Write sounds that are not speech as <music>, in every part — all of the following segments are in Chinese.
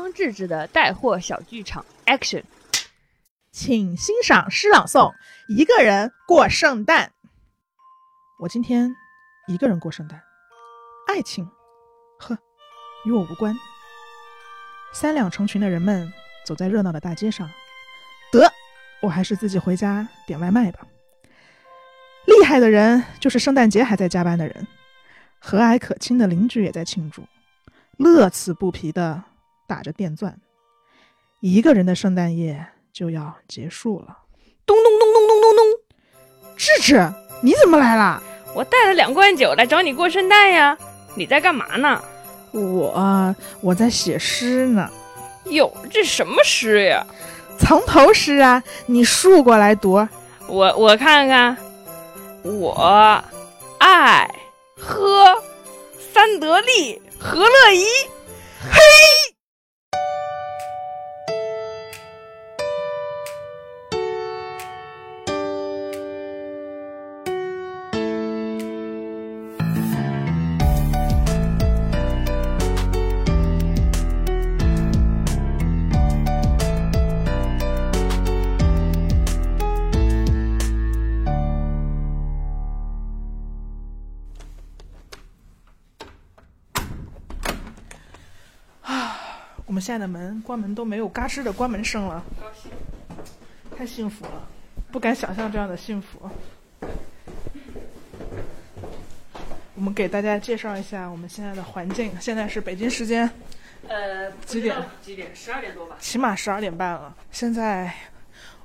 张志志的带货小剧场，Action！请欣赏诗朗诵《一个人过圣诞》。我今天一个人过圣诞，爱情，呵，与我无关。三两成群的人们走在热闹的大街上，得，我还是自己回家点外卖吧。厉害的人就是圣诞节还在加班的人，和蔼可亲的邻居也在庆祝，乐此不疲的打着电钻。一个人的圣诞夜就要结束了。咚咚咚咚咚咚咚！智智，你怎么来啦？我带了两罐酒来找你过圣诞呀。你在干嘛呢？我我在写诗呢。哟，这什么诗呀？藏头诗啊！你竖过来读。我我看看。我爱喝三得利和乐怡，嘿。现在的门关门都没有嘎吱的关门声了，太幸福了，不敢想象这样的幸福。我们给大家介绍一下我们现在的环境，现在是北京时间，呃，几点？几点？十二点多吧。起码十二点半了。现在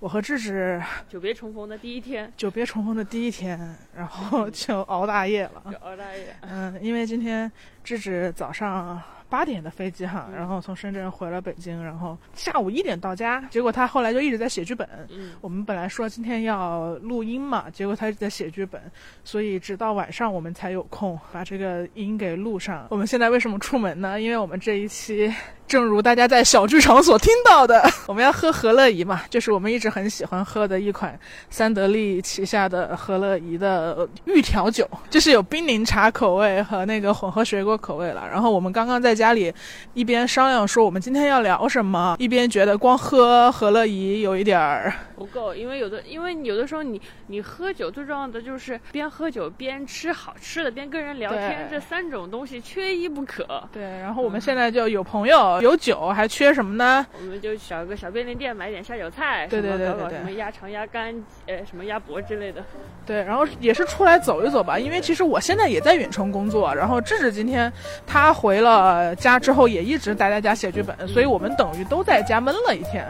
我和智智久别重逢的第一天，久别重逢的第一天，然后 <laughs> 就熬大夜了。熬大夜。嗯，因为今天智智早上。八点的飞机哈，然后从深圳回了北京，然后下午一点到家。结果他后来就一直在写剧本。嗯，我们本来说今天要录音嘛，结果他一直在写剧本，所以直到晚上我们才有空把这个音给录上。我们现在为什么出门呢？因为我们这一期。正如大家在小剧场所听到的，<laughs> 我们要喝和乐怡嘛，就是我们一直很喜欢喝的一款三得利旗下的和乐怡的预调酒，就是有冰柠茶口味和那个混合水果口味了。然后我们刚刚在家里一边商量说我们今天要聊什么，一边觉得光喝和乐怡有一点儿不够，因为有的，因为有的时候你你喝酒最重要的就是边喝酒边吃好吃的，边跟人聊天，这三种东西缺一不可。对，然后我们现在就有朋友。有酒还缺什么呢？我们就找个小便利店买点下酒菜，对对对对对，什么鸭肠、鸭肝，呃，什么鸭脖之类的。对，然后也是出来走一走吧，因为其实我现在也在远程工作，然后智智今天他回了家之后也一直待在家写剧本，所以我们等于都在家闷了一天。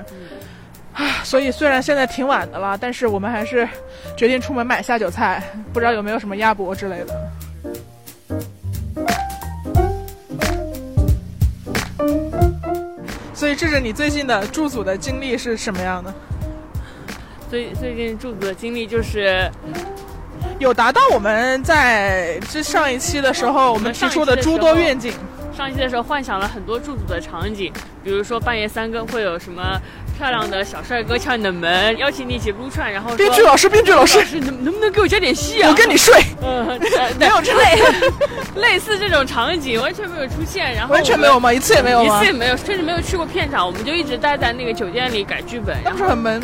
啊，所以虽然现在挺晚的了，但是我们还是决定出门买下酒菜，不知道有没有什么鸭脖之类的。以，这是你最近的驻组的经历是什么样的？最最近驻组的经历就是，有达到我们在这上一期的时候我们提出的诸多愿景。上一期的时候幻想了很多驻组的场景，比如说半夜三更会有什么。漂亮的小帅哥敲你的门，邀请你一起撸串，然后编剧老师，编剧老师，能能不能给我加点戏啊？我跟你睡。<laughs> 嗯，没有之类类似这种场景完全没有出现，然后完全没有吗？一次也没有吗？一次也没有，甚至没有去过片场，我们就一直待在那个酒店里改剧本，当时很闷。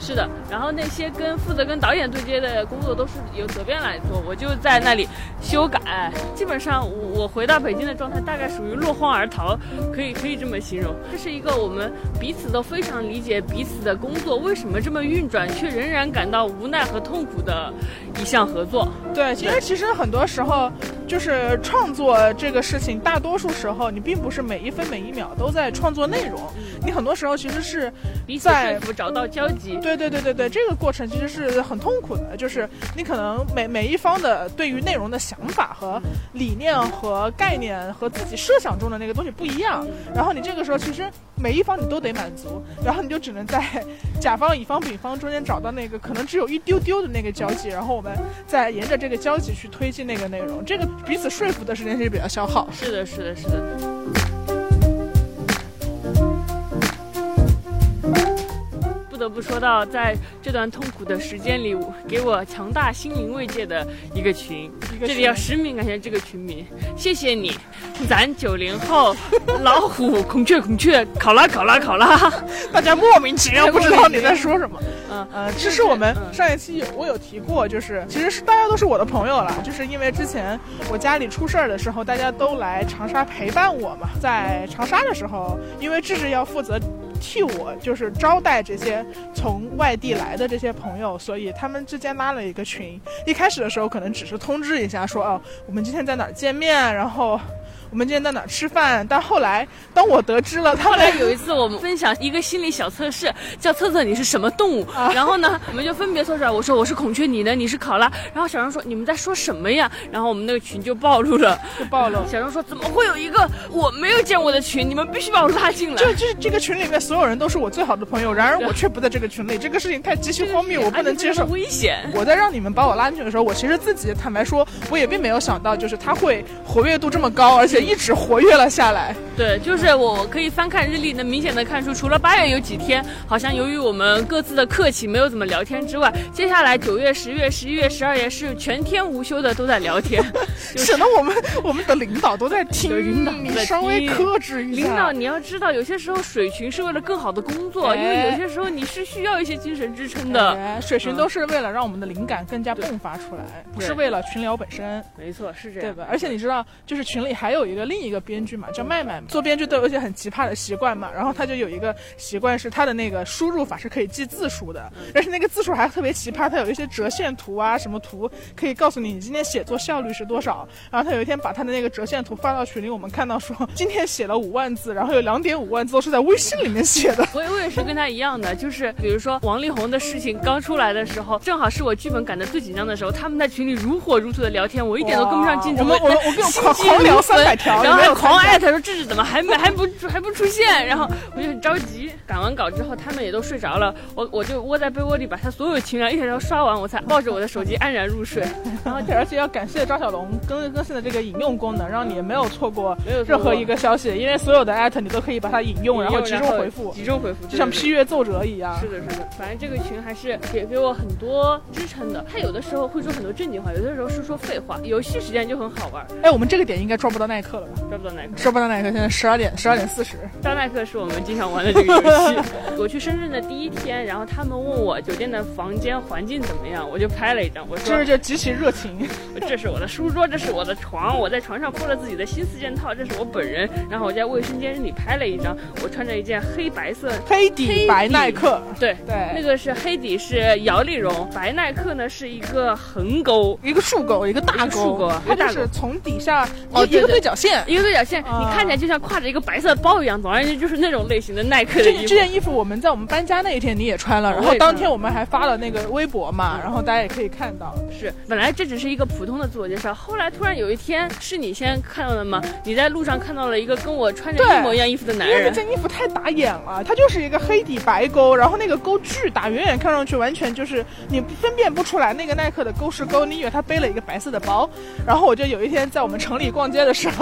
是的，然后那些跟负责跟导演对接的工作都是由责编来做，我就在那里修改。基本上我我回到北京的状态大概属于落荒而逃，可以可以这么形容。这是一个我们彼此都非常理解彼此的工作为什么这么运转，却仍然感到无奈和痛苦的一项合作。对，其实其实很多时候就是创作这个事情，大多数时候你并不是每一分每一秒都在创作内容，你很多时候其实是彼此找到交集。对对对对对，这个过程其实是很痛苦的，就是你可能每每一方的对于内容的想法和理念和概念和自己设想中的那个东西不一样，然后你这个时候其实每一方你都得满足，然后你就只能在 <laughs> 甲方、乙方、丙方中间找到那个可能只有一丢丢的那个交集，然后我们再沿着这个交集去推进那个内容，这个彼此说服的时间其实比较消耗。是的，是的，是的。得不说到，在这段痛苦的时间里，给我强大心灵慰藉的一个群。这里要实名感谢这个群名，谢谢你，咱九零后 <laughs> 老虎孔雀孔雀考拉考拉考拉，<laughs> 大家莫名其妙不知道你在说什么。嗯呃，其实我们上一期有我有提过，就是其实是大家都是我的朋友了，就是因为之前我家里出事儿的时候，大家都来长沙陪伴我嘛。在长沙的时候，因为志志要负责替我就是招待这些从外地来的这些朋友，所以他们之间拉了一个群。一开始的时候可能只是通知一下说哦，我们今天在哪儿见面，然后。我们今天在哪吃饭？但后来，当我得知了，后来有一次我们分享一个心理小测试，叫测测你是什么动物。然后呢，我们就分别说出来。我说我是孔雀，你呢？你是考拉。然后小张说你们在说什么呀？然后我们那个群就暴露了，就暴露。小张说怎么会有一个我没有见过的群？你们必须把我拉进来。就就是这个群里面所有人都是我最好的朋友，然而我却不在这个群里。这个事情太极其荒谬，我不能接受。危险！我在让你们把我拉进去的时候，我其实自己坦白说，我也并没有想到，就是他会活跃度这么高，而且一直活跃了。下来，对，就是我可以翻看日历，能明显的看出，除了八月有几天，好像由于我们各自的客气，没有怎么聊天之外，接下来九月、十月、十一月、十二月是全天无休的都在聊天，<laughs> 省得我们我们的领导都在听，<laughs> 领导你 <laughs> 稍微克制一下。领导，你要知道，有些时候水群是为了更好的工作，因为有些时候你是需要一些精神支撑的。水群都是为了让我们的灵感更加迸发出来，不是为了群聊本身。没错，是这样，对吧？而且你知道，就是群里还有一个另一个编剧嘛，叫麦麦。做编剧都有一些很奇葩的习惯嘛，然后他就有一个习惯是他的那个输入法是可以记字数的，但是那个字数还特别奇葩，他有一些折线图啊什么图可以告诉你你今天写作效率是多少。然后他有一天把他的那个折线图发到群里，我们看到说今天写了五万字，然后有两点五万字都是在微信里面写的。<laughs> 我我也是跟他一样的，就是比如说王力宏的事情刚出来的时候，正好是我剧本赶得最紧张的时候，他们在群里如火如荼的聊天，我一点都跟不上进度。我我我跟我狂狂聊三百条，然后还狂艾特说这是怎么还没还不还不出现，然后我就很着急。赶完稿之后，他们也都睡着了，我我就窝在被窝里，把他所有群聊一条条刷完，我才抱着我的手机安然入睡。<laughs> 然后而且要感谢张小龙更更新的这个引用功能，让你没有错过任何一个消息，因为所有的艾特你都可以把它引用，然后集中回复，集中回复，就像批阅奏折一样。是的，是的，反正这个群还是给给我很多支撑的。他有的时候会说很多正经话，有的时候是说废话。游戏时间就很好玩。哎，我们这个点应该抓不到耐克了吧？抓不到耐克，抓不到耐克。现在十二点，十二点四十。抓耐克是我们经常玩的这个游戏。我去深圳的第一天，然后他们问我酒店的房间环境怎么样，我就拍了一张。我说这就极其热情。<laughs> 这是我的书桌，这是我的床，我在床上铺了自己的新四件套，这是我本人。然后我在卫生间里拍了一张，我穿着一件黑白色黑底白耐克。对对，那个是黑底是摇粒绒，白耐克呢是一个横钩，一个竖钩，一个大竖钩，它就是从底下哦一个对角线，一个对角线，你看起来就像挎着一个白色包一样。总而言之就是那种类型的耐克的衣服。这件衣服我们在我们搬家那一天你也穿了，然后当天我们还发了那个微博嘛，然后大家也可以看到。是，本来这只是一个普通的自我介绍，后来突然有一天是你先看到的吗？你在路上看到了一个跟我穿着一模一样衣服的男人。因为这件衣服太打眼了，它就是一个黑底白勾，然后那个勾巨大，远远看上去完全就是你分辨不出来那个耐克的勾是勾，你以为他背了一个白色的包。然后我就有一天在我们城里逛街的时候，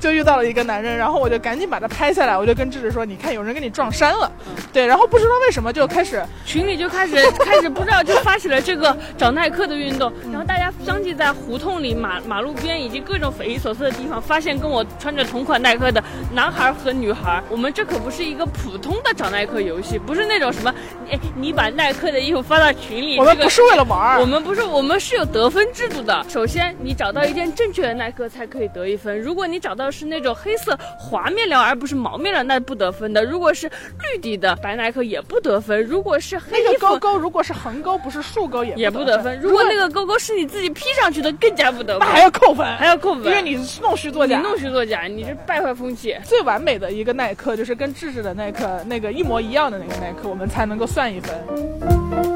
就遇到了一个男人，然后我就赶紧把他拍下来，我就跟智智说：“你看，有人跟你撞衫了。”对，然后不知道为什么就开始群里就开始开始不知道就发起了这个找耐克的运动，然后大家相继在胡同里、马马路边以及各种匪夷所思的地方发现跟我穿着同款耐克的男孩和女孩。我们这可不是一个普通的找耐克游戏，不是那种什么，哎，你把耐克的衣服发到群里，我们不是为了玩，我们不是，我们是有得分制度的。首先，你找到一件正确的耐克才可以得一分。如果你找到是那种黑色滑面料而不是毛面料，那不得分的。如果是绿底的白耐克也不得分。如果是黑那个勾勾，如果是横勾不是竖勾也也不得分。如果那个勾勾是你自己 P 上去的，更加不得分，那还要扣分，还要扣分，因为你弄虚作假，弄虚作假，你是败坏风气。最完美的一个耐克就是跟智智的耐克那个一模一样的那个耐克，我们才能够算一分。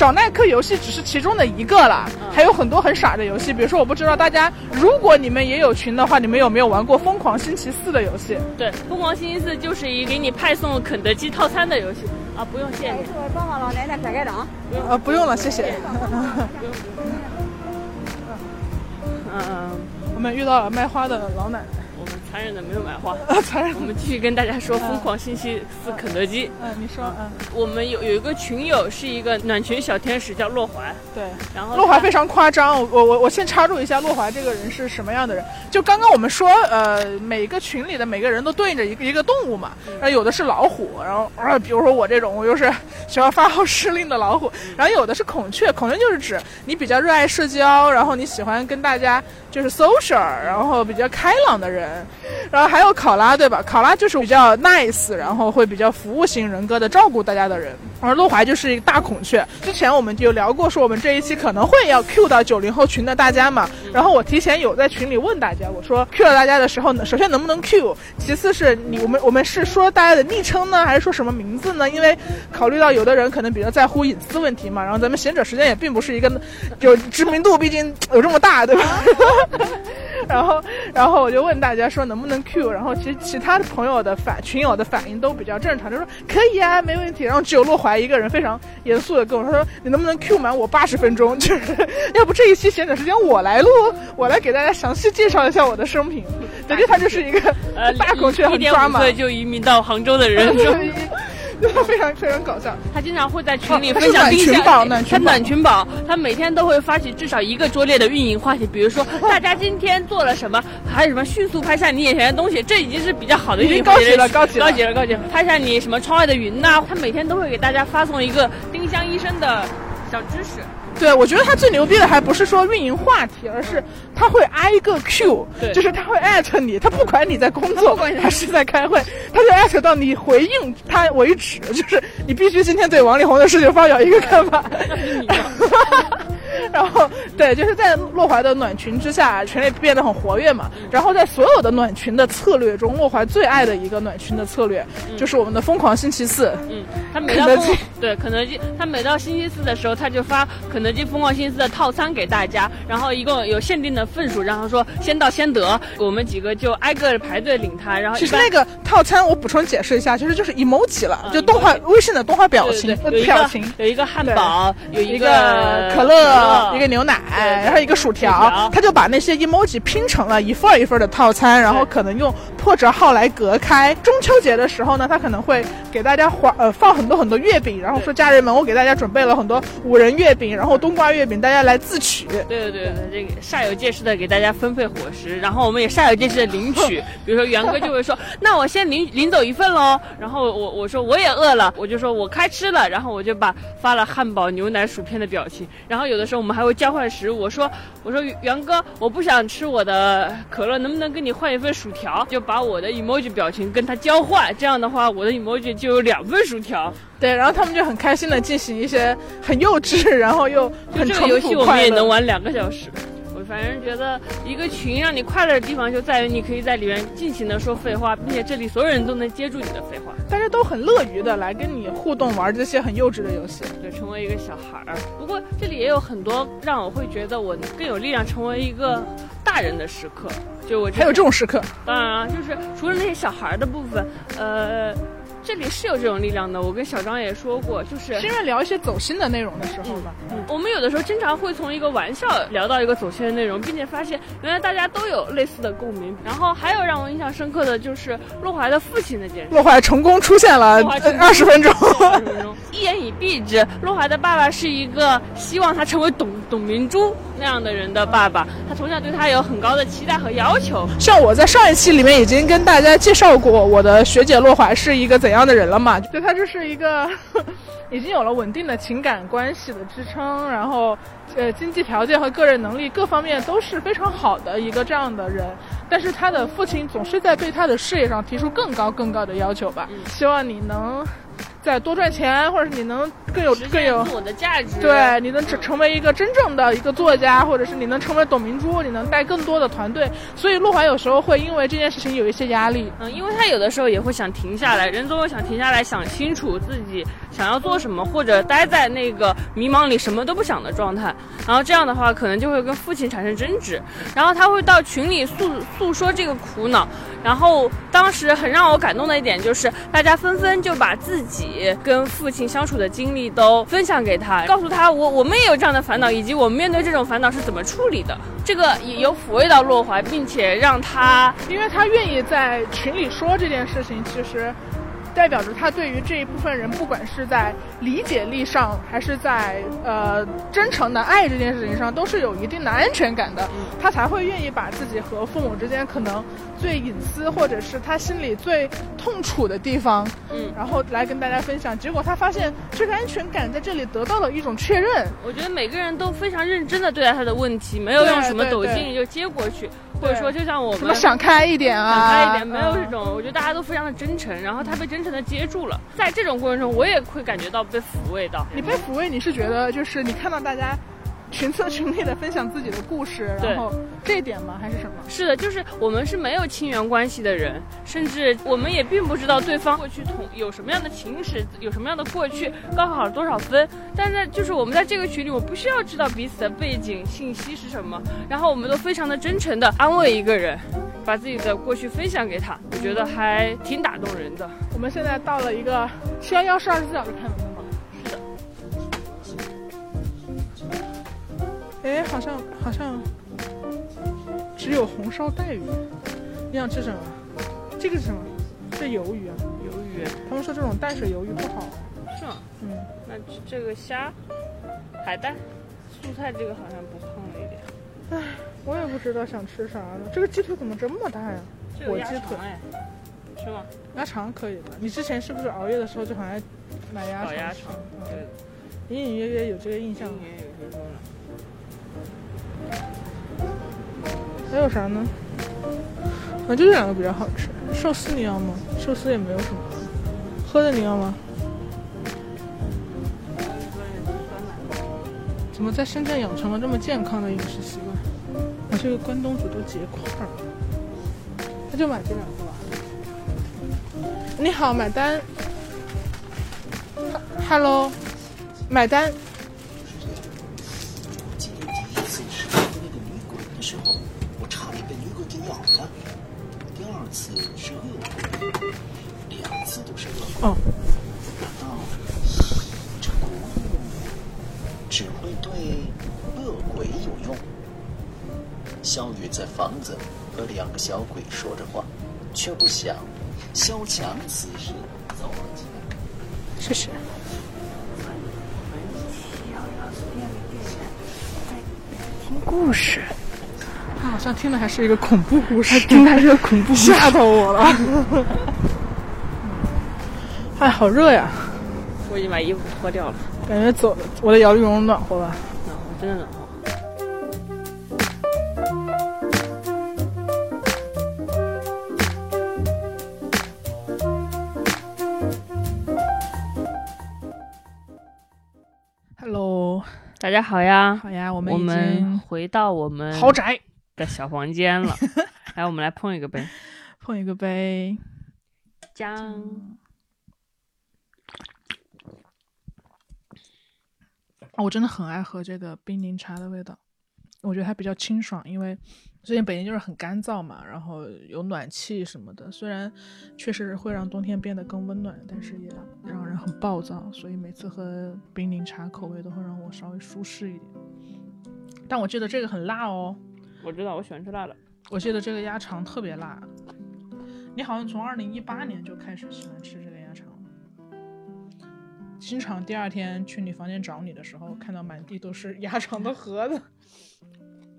找耐克游戏只是其中的一个了，还有很多很傻的游戏。比如说，我不知道大家，如果你们也有群的话，你们有没有玩过《疯狂星期四》的游戏？对，《疯狂星期四》就是一给你派送肯德基套餐的游戏啊，不用谢谢。帮我老奶奶拍个张。呃，不用了，谢谢。嗯 <laughs> 嗯。我们遇到了卖花的老奶奶。残忍的没有买花。啊，残忍我。们继续跟大家说疯狂星期四肯德基。嗯，你说，嗯，我们有有一个群友是一个暖群小天使，叫洛怀。对。然后洛怀非常夸张，我我我先插入一下，洛怀这个人是什么样的人？就刚刚我们说，呃，每个群里的每个人都对应着一个一个动物嘛，然后有的是老虎，然后啊，比如说我这种，我就是喜欢发号施令的老虎，然后有的是孔雀，孔雀就是指你比较热爱社交，然后你喜欢跟大家就是 social，然后比较开朗的人，<laughs> 然后还有考拉，对吧？考拉就是比较 nice，然后会比较服务型人格的照顾大家的人。而洛怀就是一个大孔雀。之前我们就聊过，说我们这一期可能会要 Q 到九零后群的大家嘛。然后我提前有在群里问大家，我说 Q 到大家的时候呢，首先能不能 Q，其次是你我们我们是说大家的昵称呢，还是说什么名字呢？因为考虑到有的人可能比较在乎隐私问题嘛。然后咱们贤者时间也并不是一个有知名度，毕竟有这么大，对吧？<laughs> 然后，然后我就问大家说能不能 Q，然后其实其他的朋友的反群友的反应都比较正常，就说可以啊，没问题。然后只有洛怀一个人非常严肃的跟我说，说你能不能 Q 满我八十分钟？<laughs> 就是要不这一期闲者时间我来录，我来给大家详细介绍一下我的生平。感觉他就是一个呃，大孔雀，一点五很抓马，岁就移民到杭州的人，<laughs> 就 <laughs> 非常非常搞笑。他经常会在群里分享暖群冰箱他暖群宝暖群宝，他每天都会发起至少一个拙劣的运营话题，比如说大家今天做了什么，还有什么迅速拍下你眼前的东西，这已经是比较好的运营高级了高高级了高级了，高级了。拍下你什么窗外的云呐、他每天都会给大家发送一个丁香医生的小知识。对，我觉得他最牛逼的还不是说运营话题，而是他会挨个 Q，就是他会艾特你，他不管你在工作还是在开会，他就艾特到你回应他为止，就是你必须今天对王力宏的事情发表一个看法。<laughs> 然后对，就是在洛怀的暖群之下，群里变得很活跃嘛。然后在所有的暖群的策略中，洛怀最爱的一个暖群的策略，就是我们的疯狂星期四。嗯，他每到疯肯德基对肯德基，他每到星期四的时候，他就发肯德基疯狂星期四的套餐给大家，然后一共有限定的份数，然后说先到先得，我们几个就挨个排队领它，然后其实那个套餐我补充解释一下，其实就是 emoji 了，啊就动画微信的动画表情表情。有一个汉堡，有一个可乐，一个牛奶，然后一个薯薯条条，他就把那些 emoji 拼成了一份儿一份儿的套餐，然后可能用破折号来隔开。中秋节的时候呢，他可能会给大家划呃放很多很多月饼，然后说家人们，我给大家准备了很多五仁月饼，然后冬瓜月饼，大家来自取。对对对对，这个煞有介事的给大家分配伙食，然后我们也煞有介事的领取。<laughs> 比如说袁哥就会说，那我先领领走一份喽。然后我我说我也饿了，我就说我开吃了，然后我就把发了汉堡、牛奶、薯片的表情。然后有的时候我们还会交换食物，<laughs> 我说我说袁哥，我不想吃我的可乐，能不能跟你换一份薯条？就把我的 emoji 表情跟他交换，这样的话我的 emoji 就有两份薯条。对，然后他们就很开心的进行一些很幼稚，然后又就很淳这个游戏我们也能玩两个小时。我反正觉得一个群让你快乐的地方就在于你可以在里面尽情的说废话，并且这里所有人都能接住你的废话，大家都很乐于的来跟你互动，玩这些很幼稚的游戏。对，成为一个小孩儿。不过这里也有很多让我会觉得我更有力量成为一个大人的时刻。就我还有这种时刻，当然啊，就是除了那些小孩儿的部分，呃，这里是有这种力量的。我跟小张也说过，就是是因为聊一些走心的内容的时候吧。嗯我们有的时候经常会从一个玩笑聊到一个走心的内容，并且发现原来大家都有类似的共鸣。然后还有让我印象深刻的就是洛怀的父亲那件事。洛怀成功出现了二十分钟，20分钟一言以蔽之，洛怀的爸爸是一个希望他成为董董明珠那样的人的爸爸，他从小对他有很高的期待和要求。像我在上一期里面已经跟大家介绍过，我的学姐洛怀是一个怎样的人了嘛？对他就是一个 <laughs> 已经有了稳定的情感关系的支撑，然后呃经济条件和个人能力各方面都是非常好的一个这样的人。但是他的父亲总是在对他的事业上提出更高更高的要求吧，希望你能再多赚钱，或者是你能更有更有自我的价值，对，你能成成为一个真正的一个作家，或者是你能成为董明珠，你能带更多的团队。所以陆怀有时候会因为这件事情有一些压力。嗯，因为他有的时候也会想停下来，人总有想停下来想清楚自己想要做什么，或者待在那个迷茫里什么都不想的状态。然后这样的话，可能就会跟父亲产生争执，然后他会到群里诉诉说这个苦恼。然后当时很让我感动的一点就是，大家纷纷就把自己跟父亲相处的经历都分享给他，告诉他我我们也有这样的烦恼，以及我们面对这种烦恼是怎么处理的。这个也有抚慰到洛怀，并且让他，因为他愿意在群里说这件事情，其实。代表着他对于这一部分人，不管是在理解力上，还是在呃真诚的爱这件事情上，都是有一定的安全感的，他才会愿意把自己和父母之间可能最隐私，或者是他心里最痛楚的地方，嗯，然后来跟大家分享。结果他发现这个安全感在这里得到了一种确认。我觉得每个人都非常认真的对待他的问题，没有用什么抖音就接过去。或者说，就像我们想开一点啊，想开一点，没有这种，我觉得大家都非常的真诚，然后他被真诚的接住了，在这种过程中，我也会感觉到被抚慰到。你被抚慰，你是觉得就是你看到大家。群策群力的分享自己的故事，然后这一点吗？还是什么？是的，就是我们是没有亲缘关系的人，甚至我们也并不知道对方过去同有什么样的情史，有什么样的过去，高考考了多少分。但在就是我们在这个群里，我不需要知道彼此的背景信息是什么，然后我们都非常的真诚的安慰一个人，把自己的过去分享给他，我觉得还挺打动人的。我们现在到了一个七幺幺是二十四小时开门。哎，好像好像只有红烧带鱼。你想吃什么？这个是什么？这鱿鱼啊，鱿鱼。他们说这种淡水鱿鱼不好。是吗？嗯。那这个虾、海带、素菜，这个好像不胖了一点。哎，我也不知道想吃啥了。这个鸡腿怎么这么大呀？火鸡腿。是吗？鸭肠可以的。你之前是不是熬夜的时候就很爱买鸭肠？鸭肠。对。隐隐约约有这个印象。隐隐有听说了。还有啥呢？啊，就这两个比较好吃。寿司你要吗？寿司也没有什么。喝的你要吗？怎么在深圳养成了这么健康的饮食习惯？我这个关东煮都结块儿。那就买这两个吧。你好，买单。Hello，买单。哦，难道这古物只会对恶鬼有用？萧雨在房子和两个小鬼说着话，却不想萧强此时走了进来。谢谢。听故事，他好像听的还是一个恐怖故事，<laughs> 听的是个恐怖，吓到我了。<laughs> 哎，好热呀！我已经把衣服脱掉了，感觉走我的摇粒绒暖和吧？暖和，真的暖和。Hello，大家好呀！好呀，我们我们回到我们豪宅的小房间了。来，我们来碰一个杯，<laughs> 碰一个杯。将，我真的很爱喝这个冰柠茶的味道，我觉得它比较清爽，因为最近北京就是很干燥嘛，然后有暖气什么的，虽然确实会让冬天变得更温暖，但是也让人很暴躁，所以每次喝冰柠茶口味都会让我稍微舒适一点。但我记得这个很辣哦，我知道，我喜欢吃辣的。我记得这个鸭肠特别辣。你好像从二零一八年就开始喜欢吃这个鸭肠了，经常第二天去你房间找你的时候，看到满地都是鸭肠的盒子，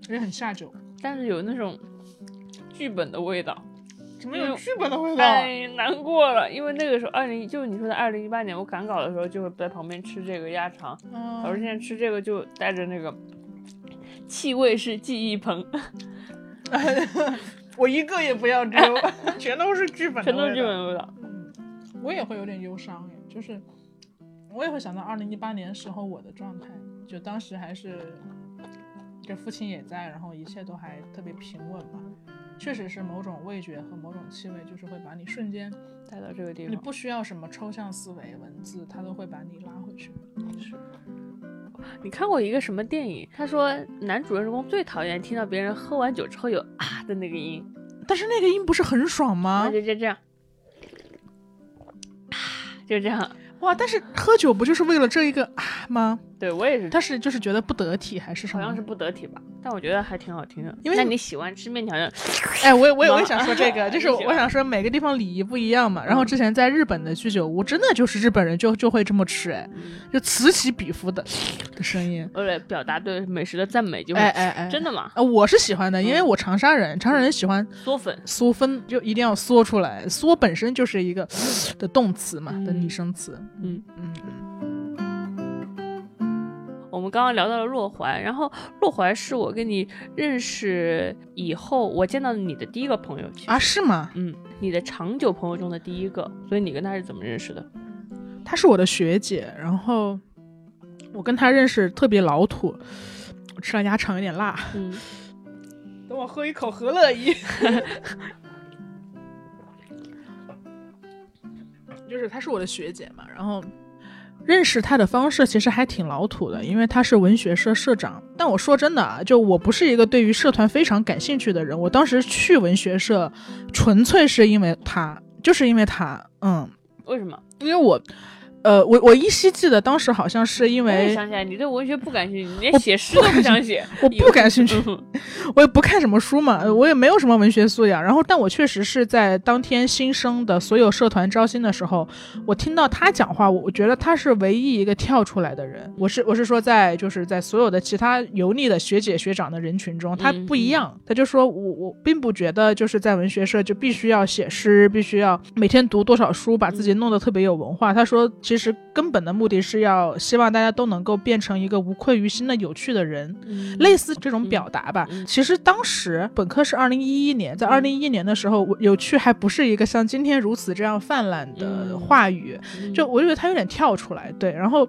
也很下酒，但是有那种剧本的味道。怎么有剧本的味道？太难过了，因为那个时候二零就是你说的二零一八年，我赶稿的时候就会在旁边吃这个鸭肠，老师现在吃这个就带着那个气味是记忆棚。<laughs> 我一个也不要丢，<laughs> 全都是剧本，全都是剧本味道。嗯，我也会有点忧伤哎，就是我也会想到二零一八年时候我的状态，就当时还是这父亲也在，然后一切都还特别平稳嘛。确实是某种味觉和某种气味，就是会把你瞬间带到这个地方。你不需要什么抽象思维、文字，它都会把你拉回去。是。你看过一个什么电影？他说男主人公最讨厌听到别人喝完酒之后有啊的那个音，但是那个音不是很爽吗？就就这样，啊，就这样。哇，但是喝酒不就是为了这一个啊吗？对我也是，但是就是觉得不得体还是什么？好像是不得体吧，但我觉得还挺好听的。因为那你喜欢吃面条的，哎，我也我我也想说 <laughs> 这个，就是我想说每个地方礼仪不一样嘛。然后之前在日本的居酒屋，真的就是日本人就就会这么吃，哎，嗯就此起彼伏的的声音。为了表达对美食的赞美，就会哎哎哎，真的吗？呃，我是喜欢的，因为嗯我长沙人，长沙人喜欢嗦粉，嗦粉，就一定要嗦出来。嗦本身就是一个 <sniffs> 的动词嘛，的拟嗯声词。嗯。嗯嗯，我们刚刚聊到了洛怀，然后洛怀是我跟你认识以后，我见到你的第一个朋友，啊，是吗？嗯，你的长久朋友中的第一个，所以你跟他是怎么认识的？他是我的学姐，然后我跟他认识特别老土，我吃了鸭肠有点辣。嗯，等我喝一口何乐怡。<laughs> 就是她是我的学姐嘛，然后认识她的方式其实还挺老土的，因为她是文学社社长。但我说真的啊，就我不是一个对于社团非常感兴趣的人，我当时去文学社纯粹是因为她，就是因为她，嗯，为什么？因为我。呃，我我依稀记得当时好像是因为想起来，你对文学不感兴趣，你连写诗都不想写。我不感兴趣，嗯 <laughs> 我也不看什么书嘛，我也没有什么文学素养。然后，但我确实是在当天新生的所有社团招新的时候，我听到他讲话，我我觉得他是唯一一个跳出来的人。我是我是说在就是在所有的其他油腻的学姐学长的人群中，他不一样。他就说我我并不觉得就是在文学社就必须要写诗，必须要每天读多少书，把自己弄得特别有文化。他说其实根本的目的是要希望大家都能够变成一个无愧于心的有趣的人。嗯类似这种表达吧。嗯其实当时本科是二零一一年，在二零一一年的时候，我有趣还不是一个像今天如此这样泛滥的嗯话语，就我觉得他有点跳出来，对，然后。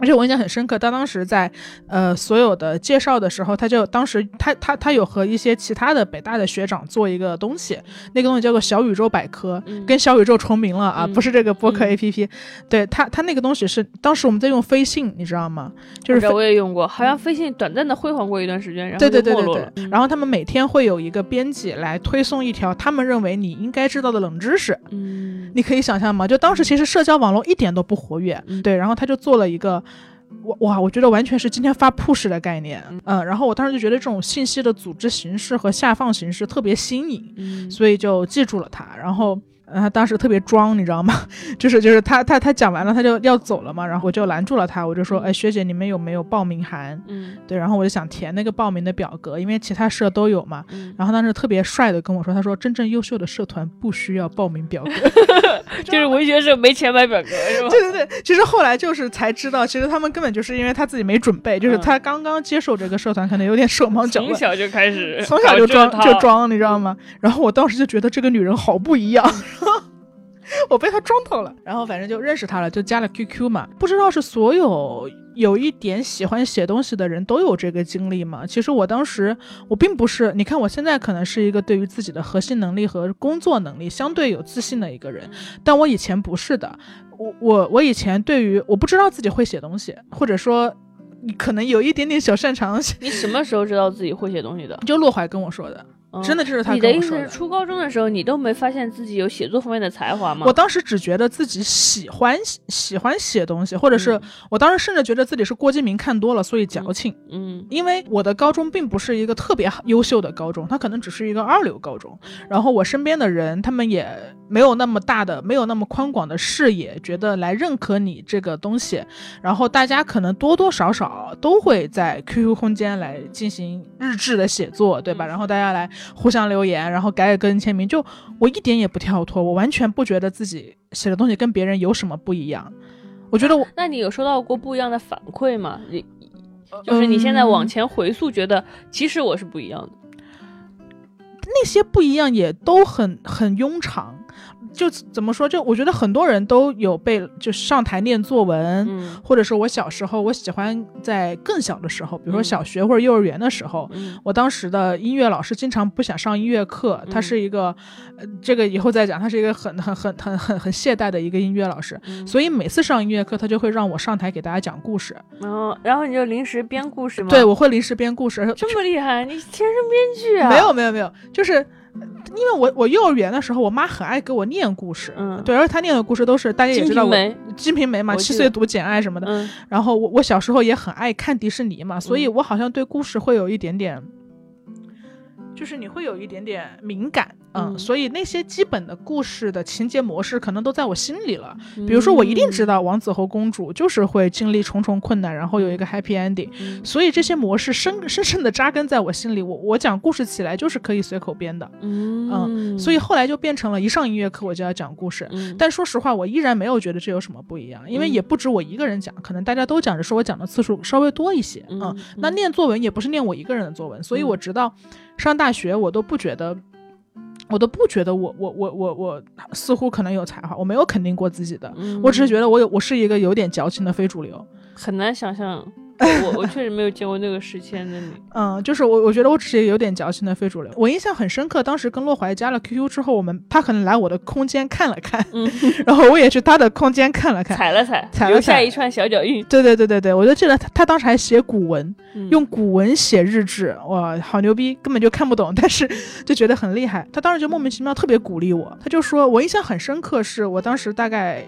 而且我印象很深刻，他当时在呃所有的介绍的时候，他就当时他他他有和一些其他的北大的学长做一个东西，那个东西叫做小宇宙百科，嗯跟小宇宙重名了啊，嗯不是这个播客嗯 APP，、对他他那个东西是当时我们在用飞信，你知道吗？就是我也用过，好像飞信短暂的辉煌过一段时间，然后对对对对对然后他们每天会有一个编辑来推送一条他们认为你应该知道的冷知识，嗯，你可以想象吗？就当时其实社交网络一点都不活跃，嗯对，然后他就做了一个。哇哇！我觉得完全是今天发 push 的概念，嗯，然后我当时就觉得这种信息的组织形式和下放形式特别新颖，嗯所以就记住了它。然后，呃，他当时特别装，你知道吗？<laughs> 就是就是他他他讲完了，他就要走了嘛，然后我就拦住了他，我就说，哎，学姐，你们有没有报名函？嗯对，然后我就想填那个报名的表格，因为其他社都有嘛。嗯，然后当时特别帅的跟我说，他说真正优秀的社团不需要报名表格。<laughs> 就是文学社没钱买表格是吧？对对对，其实后来就是才知道，其实他们根本就是因为他自己没准备，就是嗯他刚刚接受这个社团，可能有点手忙脚乱。从小就开始，从小就装就，装，你知道吗？然后我当时就觉得这个女人好不一样，<laughs> 我被他装到了。然后反正就认识他了，就加了 QQ 嘛。不知道是所有有一点喜欢写东西的人都有这个经历吗？其实我当时我并不是，你看我现在可能是一个对于自己的核心能力和工作能力相对有自信的一个人，但我以前不是的。我我我以前对于我不知道自己会写东西，或者说你可能有一点点小擅长，<laughs> 你什么时候知道自己会写东西的？就洛怀跟我说的。嗯真的就是他你的意思。初高中的时候你都没发现自己有写作方面的才华吗？我当时只觉得自己喜欢喜欢写东西，或者是嗯我当时甚至觉得自己是郭敬明看多了，所以矫情。嗯因为我的高中并不是一个特别优秀的高中，它可能只是一个二流高中。然后我身边的人，他们也没有那么大的、没有那么宽广的视野，觉得来认可你这个东西。然后大家可能多多少少都会在 QQ 空间来进行日志的写作，对吧？嗯然后大家来互相留言，然后改改个人签名。就我一点也不跳脱，我完全不觉得自己写的东西跟别人有什么不一样。我觉得我那你有收到过不一样的反馈吗？你就是你现在往嗯前回溯，觉得其实我是不一样的。那些不一样也都很很庸常。就怎么说？就我觉得很多人都有被就上台念作文，嗯或者是我小时候，我喜欢在更小的时候，比如说嗯小学或者幼儿园的时候，嗯我当时的音乐老师经常不想上音乐课，他嗯是一个，呃，这个以后再讲，他是一个很很很很很很懈怠的一个音乐老师，嗯所以每次上音乐课，他就会让我上台给大家讲故事，然后然后你就临时编故事吗？对，我会临时编故事，这么厉害，你天生编剧啊？没有没有没有，就是因为我我幼儿园的时候，我妈很爱给我念故事，嗯对，而且她念的故事都是大家也知道我瓶梅，《金瓶梅》嘛，七岁读《简爱》什么的。嗯然后我我小时候也很爱看迪士尼嘛，所以嗯我好像对故事会有一点点，就是你会有一点点敏感，嗯，嗯所以那些基本的故事的情节模式可能都在我心里了。比如说，我一定知道王子和公主就是会经历重重困难，然后有一个 happy ending，嗯所以这些模式深深深的扎根在我心里。我我讲故事起来就是可以随口编的，嗯所以后来就变成了一上音乐课我就要讲故事。嗯但说实话，我依然没有觉得这有什么不一样，因为嗯也不止我一个人讲，可能大家都讲，只是我讲的次数稍微多一些。嗯嗯，那念作文也不是念我一个人的作文，所以嗯我直到上大学，我都不觉得。我都不觉得我我我我我似乎可能有才华，我没有肯定过自己的，嗯。我只是觉得我有我是一个有点矫情的非主流，很难想象，我我确实没有见过那个时期的你。<laughs> 嗯，就是我我觉得我只是有点矫情的非主流。我印象很深刻，当时跟洛怀加了 QQ 之后，我们他可能来我的空间看了看，嗯，<laughs> 然后我也去他的空间看了看，踩了踩，踩了踩留下一串小脚印。对对对对对，我就记得他他当时还写古文，嗯用古文写日志，哇，好牛逼，根本就看不懂，但是就觉得很厉害。他当时就莫名其妙特别鼓励我，他就说我印象很深刻，是我当时大概。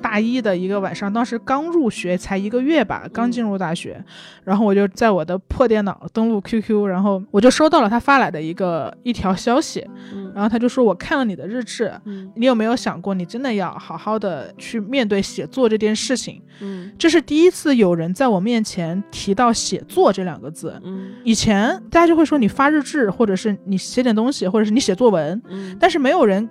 大一的一个晚上，当时刚入学，才一个月吧，刚进入大学，然后我就在我的破电脑登录 QQ，然后我就收到了他发来的一个一条消息，嗯。然后他就说我看了你的日志，嗯。你有没有想过，你真的要好好的去面对写作这件事情？嗯。这是第一次有人在我面前提到写作这两个字。嗯。以前大家就会说你发日志，或者是你写点东西，或者是你写作文，嗯。但是没有人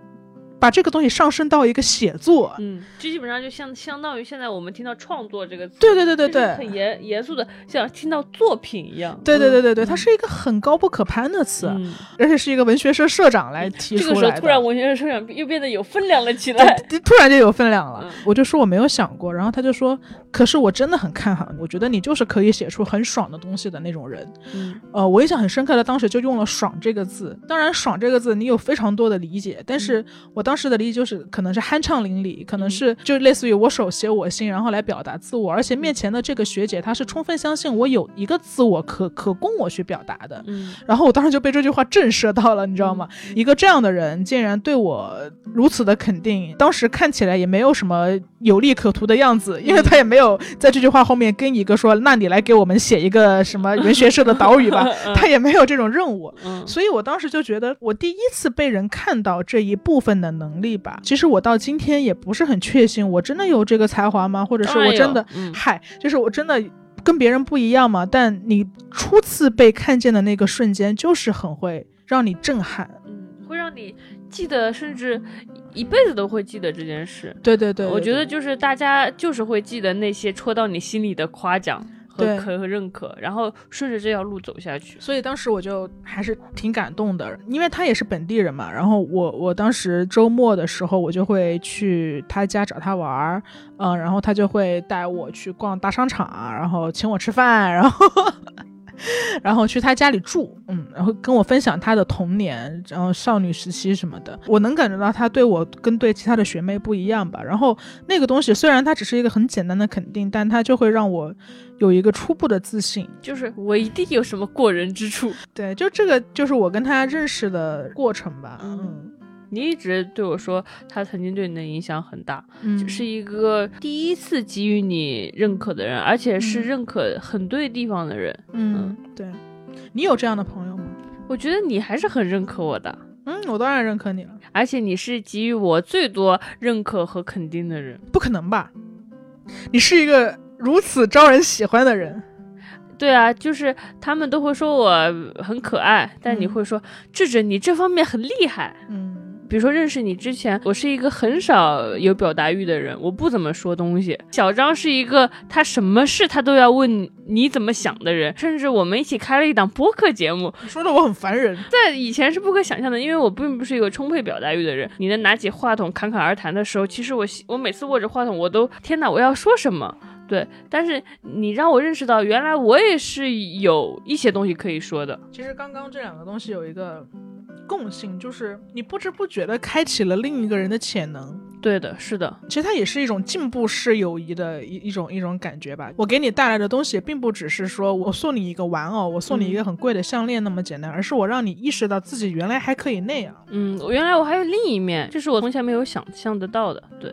把这个东西上升到一个写作。嗯，这基本上就相相当于现在我们听到创作这个词，对对对对对很严严肃的，像听到作品一样。对对对对对，嗯它是一个很高不可攀的词，嗯而且是一个文学社社长来提这出来的。个时候突然文学社社长又变得有分量了起来。突然就有分量了。嗯我就说我没有想过，然后他就说，可是我真的很看好你，我觉得你就是可以写出很爽的东西的那种人。嗯呃，我印象很深刻的，当时就用了“爽”这个字。当然，“爽”这个字你有非常多的理解，但是我当时的理解就是可能是酣畅淋漓，可能是就类似于我手写我心，然后来表达自我。而且面前的这个学姐，她是充分相信我有一个自我可可供我去表达的。嗯然后我当时就被这句话震慑到了，你知道吗？一个这样的人竟然对我如此的肯定，当时看起来也没有什么有利可图的样子，因为他也没有在这句话后面跟一个说，那你来给我们写一个什么文学社的导语吧，<laughs> 他也没有这种任务。嗯所以我当时就觉得，我第一次被人看到这一部分的能力吧。其实我到今天也不是很确信，我真的有这个才华吗？或者是我真的，嗯嗨，就是我真的跟别人不一样嘛。但你初次被看见的那个瞬间，就是很会让你震撼。嗯，会让你记得，甚至一辈子都会记得这件事。对对对我觉得就是大家就是会记得那些戳到你心里的夸奖和对可和认可，然后顺着这条路走下去。所以当时我就还是挺感动的，因为他也是本地人嘛。然后我我当时周末的时候，我就会去他家找他玩儿，嗯，然后他就会带我去逛大商场，然后请我吃饭，然后然后去他家里住，嗯，然后跟我分享他的童年，然后少女时期什么的。我能感觉到他对我跟对其他的学妹不一样吧。然后那个东西虽然它只是一个很简单的肯定，但它就会让我有一个初步的自信。就是我一定有什么过人之处。对，就这个就是我跟他认识的过程吧。嗯你一直对我说，他曾经对你的影响很大，嗯，是一个第一次给予你认可的人，而且是嗯认可很对地方的人。嗯，对。你有这样的朋友吗？我觉得你还是很认可我的，嗯，我当然认可你了。而且你是给予我最多认可和肯定的人。不可能吧？你是一个如此招人喜欢的人。对啊，就是他们都会说我很可爱，但你嗯会说智智你这方面很厉害。嗯比如说认识你之前，我是一个很少有表达欲的人，我不怎么说东西。小张是一个他什么事他都要问你你怎么想的人，甚至我们一起开了一档播客节目，说的我很烦人。在以前是不可想象的，因为我并不是一个充沛表达欲的人。你能拿起话筒侃侃而谈的时候，其实我我每次握着话筒，我都天哪，我要说什么？对，但是你让我认识到，原来我也是有一些东西可以说的。其实刚刚这两个东西有一个共性，就是你不知不觉的开启了另一个人的潜能。对的，是的，其实它也是一种进步式友谊的一一种一种感觉吧。我给你带来的东西，并不只是说我送你一个玩偶，我送你一个很贵的项链那么简单，而是我让你意识到自己原来还可以那样。嗯，原来我还有另一面，这是我从前没有想象得到的。对。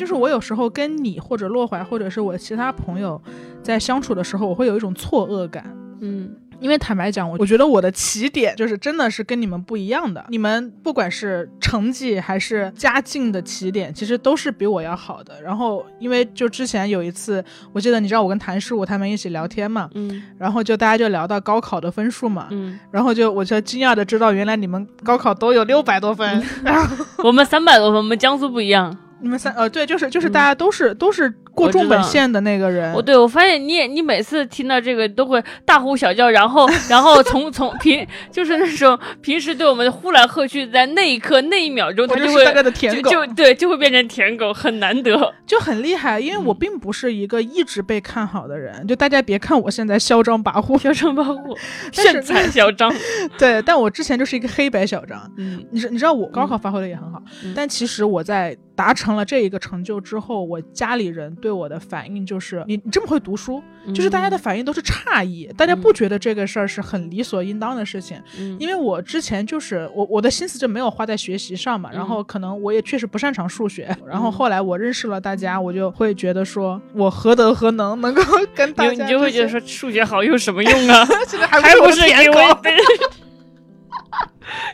就是我有时候跟你或者洛怀或者是我其他朋友在相处的时候，我会有一种错愕感。嗯，因为坦白讲，我我觉得我的起点就是真的是跟你们不一样的。你们不管是成绩还是家境的起点，其实都是比我要好的。然后，因为就之前有一次，我记得你知道我跟谭师傅他们一起聊天嘛，嗯，然后就大家就聊到高考的分数嘛，嗯，然后就我就惊讶的知道，原来你们高考都有六百多分，<laughs> 然后我们三百多分，我们江苏不一样。你们三呃对，就是就是大家都是、都是过重本线的那个人。我对我发现你也你每次听到这个都会大呼小叫，然后然后 <laughs> 从从平就是那种平时对我们呼来喝去，在那一刻那一秒钟，他就会大概的舔狗，就对就会变成舔狗，很难得，就很厉害。因为我并不是一个一直被看好的人，就大家别看我现在嚣张跋扈，嚣张跋扈，炫彩嚣张。<laughs> 对，但我之前就是一个黑白小张。嗯，你你知道我高考发挥的也很好，但其实我在达。成了这一个成就之后，我家里人对我的反应就是你你这么会读书，就是大家的反应都是诧异，大家不觉得这个事儿是很理所应当的事情。因为我之前就是我我的心思就没有花在学习上嘛，然后可能我也确实不擅长数学，然后后来我认识了大家，我就会觉得说我何德何能能够 <laughs> 跟大家，你就会觉得说数学好有什么用啊？<laughs> 还不是因为。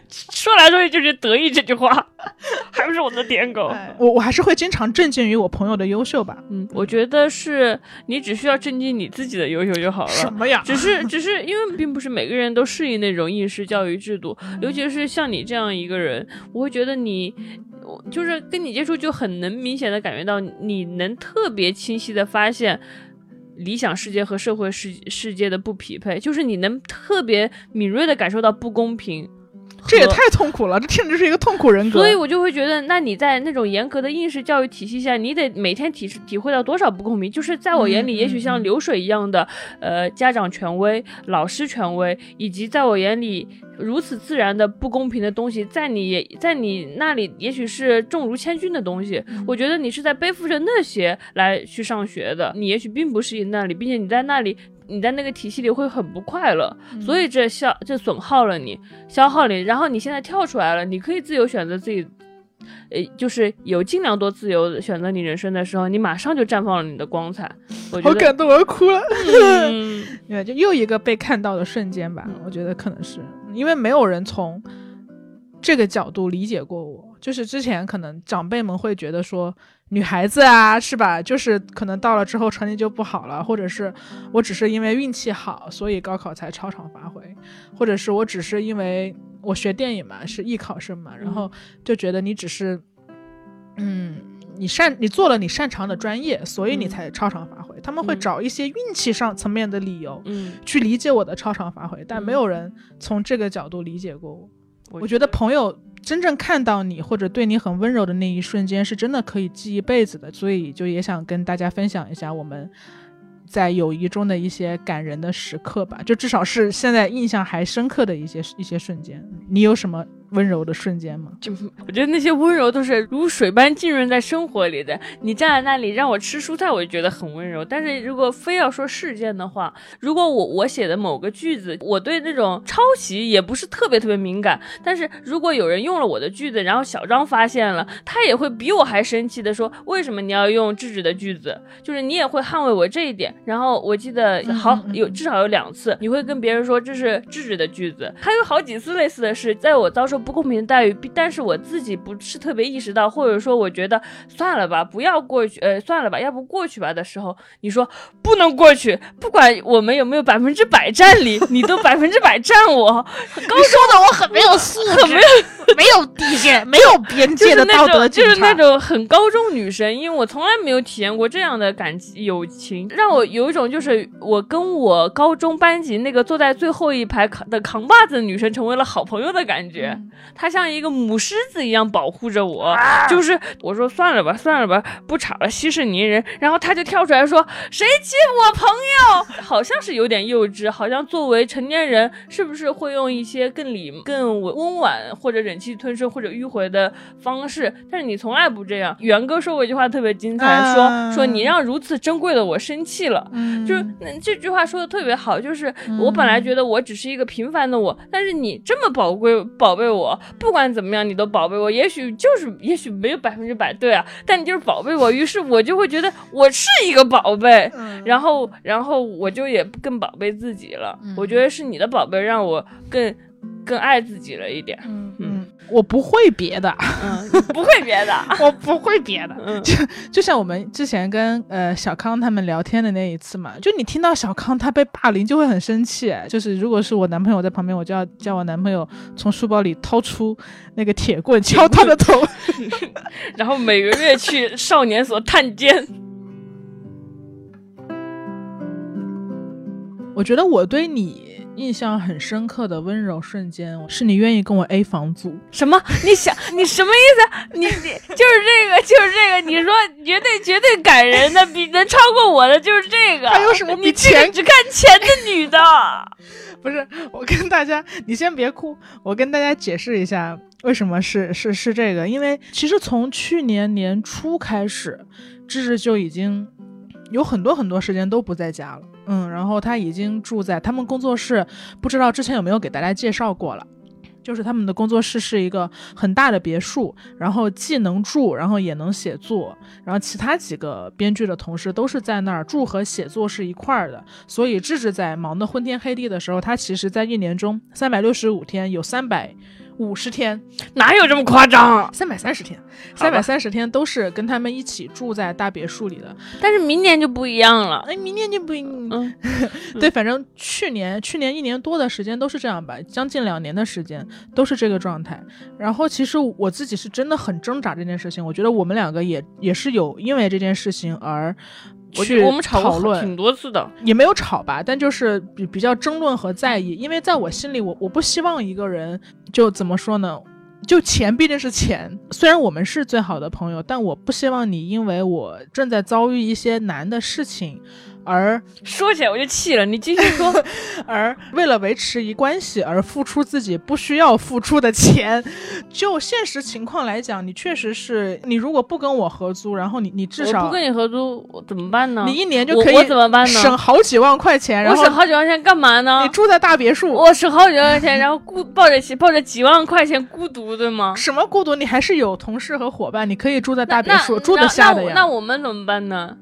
说来说去就是得意这句话，还不是我的舔 <laughs> 狗。我我还是会经常震惊于我朋友的优秀吧。嗯，我觉得是你只需要震惊你自己的优秀就好了。什么呀？只是只是因为并不是每个人都适应那种应试教育制度，尤其是像你这样一个人，我会觉得你，就是跟你接触就很能明显的感觉到，你能特别清晰的发现理想世界和社会世世界的不匹配，就是你能特别敏锐的感受到不公平。这也太痛苦了，这简直是一个痛苦人格。所以我就会觉得，那你在那种严格的应试教育体系下，你得每天体体会到多少不公平？就是在我眼里，也许像流水一样的，呃，家长权威、老师权威，以及在我眼里如此自然的不公平的东西，在你在你那里，也许是重如千钧的东西。我觉得你是在背负着那些来去上学的，你也许并不适应那里，并且你在那里。你在那个体系里会很不快乐，所以这消这损耗了你，消耗你。然后你现在跳出来了，你可以自由选择自己，呃，就是有尽量多自由选择你人生的时候，你马上就绽放了你的光彩。好感动，我要哭了。<laughs> 对，就又一个被看到的瞬间吧。我觉得可能是因为没有人从这个角度理解过我，就是之前可能长辈们会觉得说。女孩子啊，是吧？就是可能到了之后成绩就不好了，或者是我只是因为运气好，所以高考才超常发挥，或者是我只是因为我学电影嘛，是艺考生嘛，然后就觉得你只是，嗯，你擅你做了你擅长的专业，所以你才超常发挥。他们会找一些运气上层面的理由，嗯，去理解我的超常发挥，但没有人从这个角度理解过我。我觉得朋友。真正看到你或者对你很温柔的那一瞬间，是真的可以记一辈子的。所以就也想跟大家分享一下我们在友谊中的一些感人的时刻吧，就至少是现在印象还深刻的一些一些瞬间。你有什么？温柔的瞬间吗？就我觉得那些温柔都是如水般浸润在生活里的。你站在那里让我吃蔬菜，我就觉得很温柔。但是如果非要说事件的话，如果我我写的某个句子，我对那种抄袭也不是特别特别敏感。但是如果有人用了我的句子，然后小张发现了，他也会比我还生气的说：“为什么你要用智智的句子？就是你也会捍卫我这一点。”然后我记得好有至少有两次，你会跟别人说这是智智的句子。还有好几次类似的事，在我遭受。不公平的待遇，但是我自己不是特别意识到，或者说我觉得算了吧，不要过去，呃，算了吧，要不过去吧的时候，你说不能过去，不管我们有没有百分之百占理，你都百分之百占我，<laughs> 高说的我很没有素质，<laughs> 很没有。没有底线，没有边界的那种，就是那种很高中女生，因为我从来没有体验过这样的感情友情，让我有一种就是我跟我高中班级那个坐在最后一排扛的扛把子的女生成为了好朋友的感觉。嗯她像一个母狮子一样保护着我，啊就是我说算了吧，算了吧，不吵了，息事宁人。然后他就跳出来说：“谁欺负我朋友？”好像是有点幼稚，好像作为成年人，是不是会用一些更礼、更温婉或者忍气吞声或者迂回的方式？但是你从来不这样。元哥说过一句话特别精彩，啊说说你让如此珍贵的我生气了。嗯就是那这句话说的特别好，就是我本来觉得我只是一个平凡的我，但是你这么宝贵宝贝我，不管怎么样你都宝贝我，也许就是也许没有百分之百对啊，但你就是宝贝我，于是我就会觉得我是一个宝贝，嗯。然后然后我就也更宝贝自己了。我觉得是你的宝贝让我更更爱自己了一点。嗯嗯，我不会别的，嗯，不会别的。<laughs> 我不会别的。嗯，就像我们之前跟呃小康他们聊天的那一次嘛，就你听到小康他被霸凌就会很生气，就是如果是我男朋友在旁边，我就要叫我男朋友从书包里掏出那个铁棍敲他的头。<laughs> 然后每个月去少年所探监。<laughs> 我觉得我对你印象很深刻的温柔瞬间，是你愿意跟我 A 房租。什么？你想你什么意思啊？你你就是这个，就是这个。你说绝对绝对感人的，比能超过我的就是这个。<laughs> 还有什么比钱只看钱的女的？<laughs> 不是，我跟大家，你先别哭，我跟大家解释一下为什么是是是这个，因为其实从去年年初开始，芝芝就已经有很多很多时间都不在家了，嗯，然后他已经住在他们工作室，不知道之前有没有给大家介绍过了。就是他们的工作室是一个很大的别墅，然后既能住，然后也能写作，然后其他几个编剧的同事都是在那儿住和写作是一块儿的，所以智智在忙得昏天黑地的时候，他其实在一年中三百六十五天有三百五十天，哪有这么夸张？三百三十天，三百三十天都是跟他们一起住在大别墅里的。但是明年就不一样了。哎，明年就不一，嗯，<laughs> 对，反正去年去年一年多的时间都是这样吧，将近两年的时间都是这个状态。然后其实我自己是真的很挣扎这件事情，我觉得我们两个也也是有因为这件事情而去我们讨论，挺多次的。也没有吵吧，但就是比比较争论和在意，因为在我心里，我我不希望一个人就怎么说呢？就钱毕竟是钱，虽然我们是最好的朋友，但我不希望你因为我正在遭遇一些难的事情，而说起来我就气了，你继续说。<laughs> 而为了维持一关系而付出自己不需要付出的钱。就现实情况来讲，你确实是你如果不跟我合租，然后你你至少我不跟你合租，我怎么办呢？你一年就可以我我怎么办呢？省好几万块钱，然后我省好几万块钱干嘛呢你？住在大别墅，我省好几万块钱，然后孤抱着抱着几万块钱孤独，对吗？什么孤独？你还是有同事和伙伴，你可以住在大别墅，住得下的呀。那那我们怎么办呢？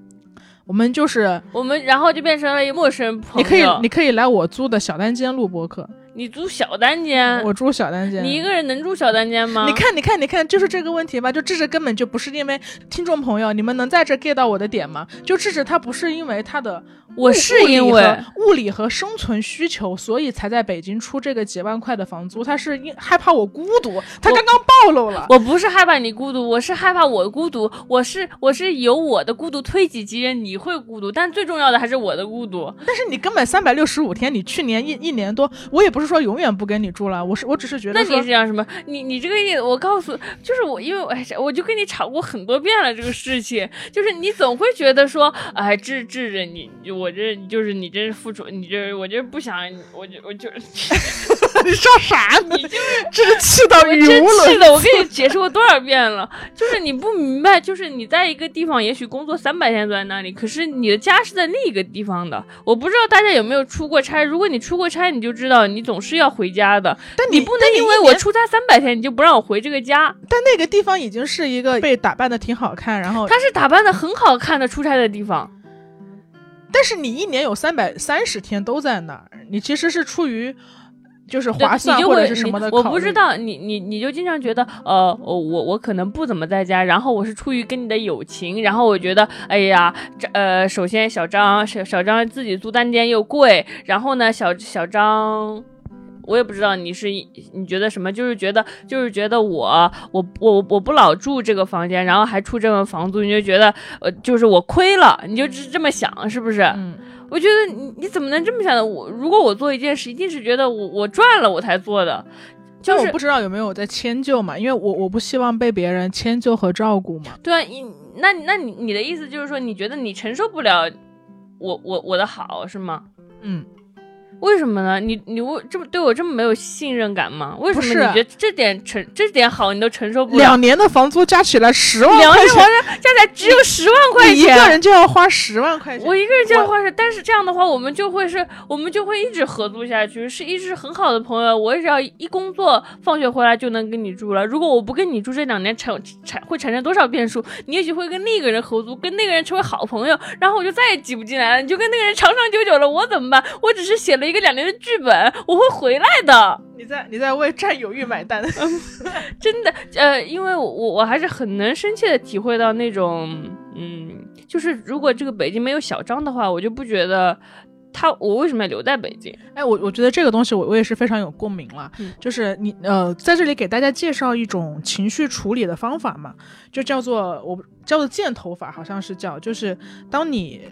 我们就是，我们然后就变成了一陌生朋友。你可以，你可以来我租的小单间录播客，你租小单间，我住小单间。你一个人能住小单间吗？你，看，你看，你看，就是这个问题吧。就智智根本就不是因为听众朋友，你们能在这 get 到我的点吗？就智智他不是因为他的我是因为物理和生存需求，所以才在北京出这个几万块的房租。他是因害怕我孤独，他刚刚暴露了。我不是害怕你孤独，我是害怕我孤独。我是我是由我的孤独推己及人，你会孤独，但最重要的还是我的孤独。但是你根本三百六十五天，你去年一一年多，我也不是说永远不跟你住了，我是我只是觉得那你是样什么？你你这个意思，我告诉，就是我，因为我哎，我就跟你吵过很多遍了这个事情，就是你总会觉得说，哎，治治着你，我这就是你这是付出，你这我这不想，我就我就 <laughs> 你说啥？你就是这是气到我语无真气的，我跟你解释过多少遍了，就是你不明白，就是你在一个地方，也许工作三百天都在那里，可是你的家是在另一个地方的。我不知道大家有没有出过差，如果你出过差，你就知道你总是要回家的。但你不能因为我出差三百天，你就不让我回这个家。但那个地方已经是一个被打扮的挺好看，然后他是打扮的很好看的出差的地方，但是你一年有三百三十天都在那儿，你其实是出于就是划算或者是什么的。我不知道，你你你就经常觉得，呃，我我可能不怎么在家，然后我是出于跟你的友情，然后我觉得，哎呀，这呃，首先小张小小张自己租单间又贵，然后呢，小小张。我也不知道你是你觉得什么，就是觉得就是觉得我我我我不老住这个房间，然后还出这份房租，你就觉得呃就是我亏了，你就这么想是不是？嗯，我觉得你你怎么能这么想的？我如果我做一件事，一定是觉得我我赚了我才做的，就是但我不知道有没有在迁就嘛，因为我我不希望被别人迁就和照顾嘛。对啊，你那那你你的意思就是说，你觉得你承受不了我我我的好是吗？嗯，为什么呢？你你为这么对我这么没有信任感吗？为什么你觉得这点承这点好你都承受不了？两年的房租加起来十万块钱，两年房租加起来只有十万块钱一，个人就要花十万块钱。我一个人就要花十，但是这样的话，我们就会是，我们就会一直合租下去，是一直很好的朋友。我只要一工作，放学回来就能跟你住了。如果我不跟你住，这两年产产会产生多少变数？你也许会跟另一个人合租，跟那个人成为好朋友，然后我就再也挤不进来了。你就跟那个人长长久久了，我怎么办？我只是写了一个两年的剧本，我会回来的。你在你在为占有欲买单。<laughs> 真的，呃，因为我我我还是很能深切的体会到那种，嗯，就是如果这个北京没有小张的话，我就不觉得他我为什么要留在北京？哎，我我觉得这个东西我我也是非常有共鸣了，嗯就是你呃在这里给大家介绍一种情绪处理的方法嘛，就叫做我叫做箭头法，好像是叫，就是当你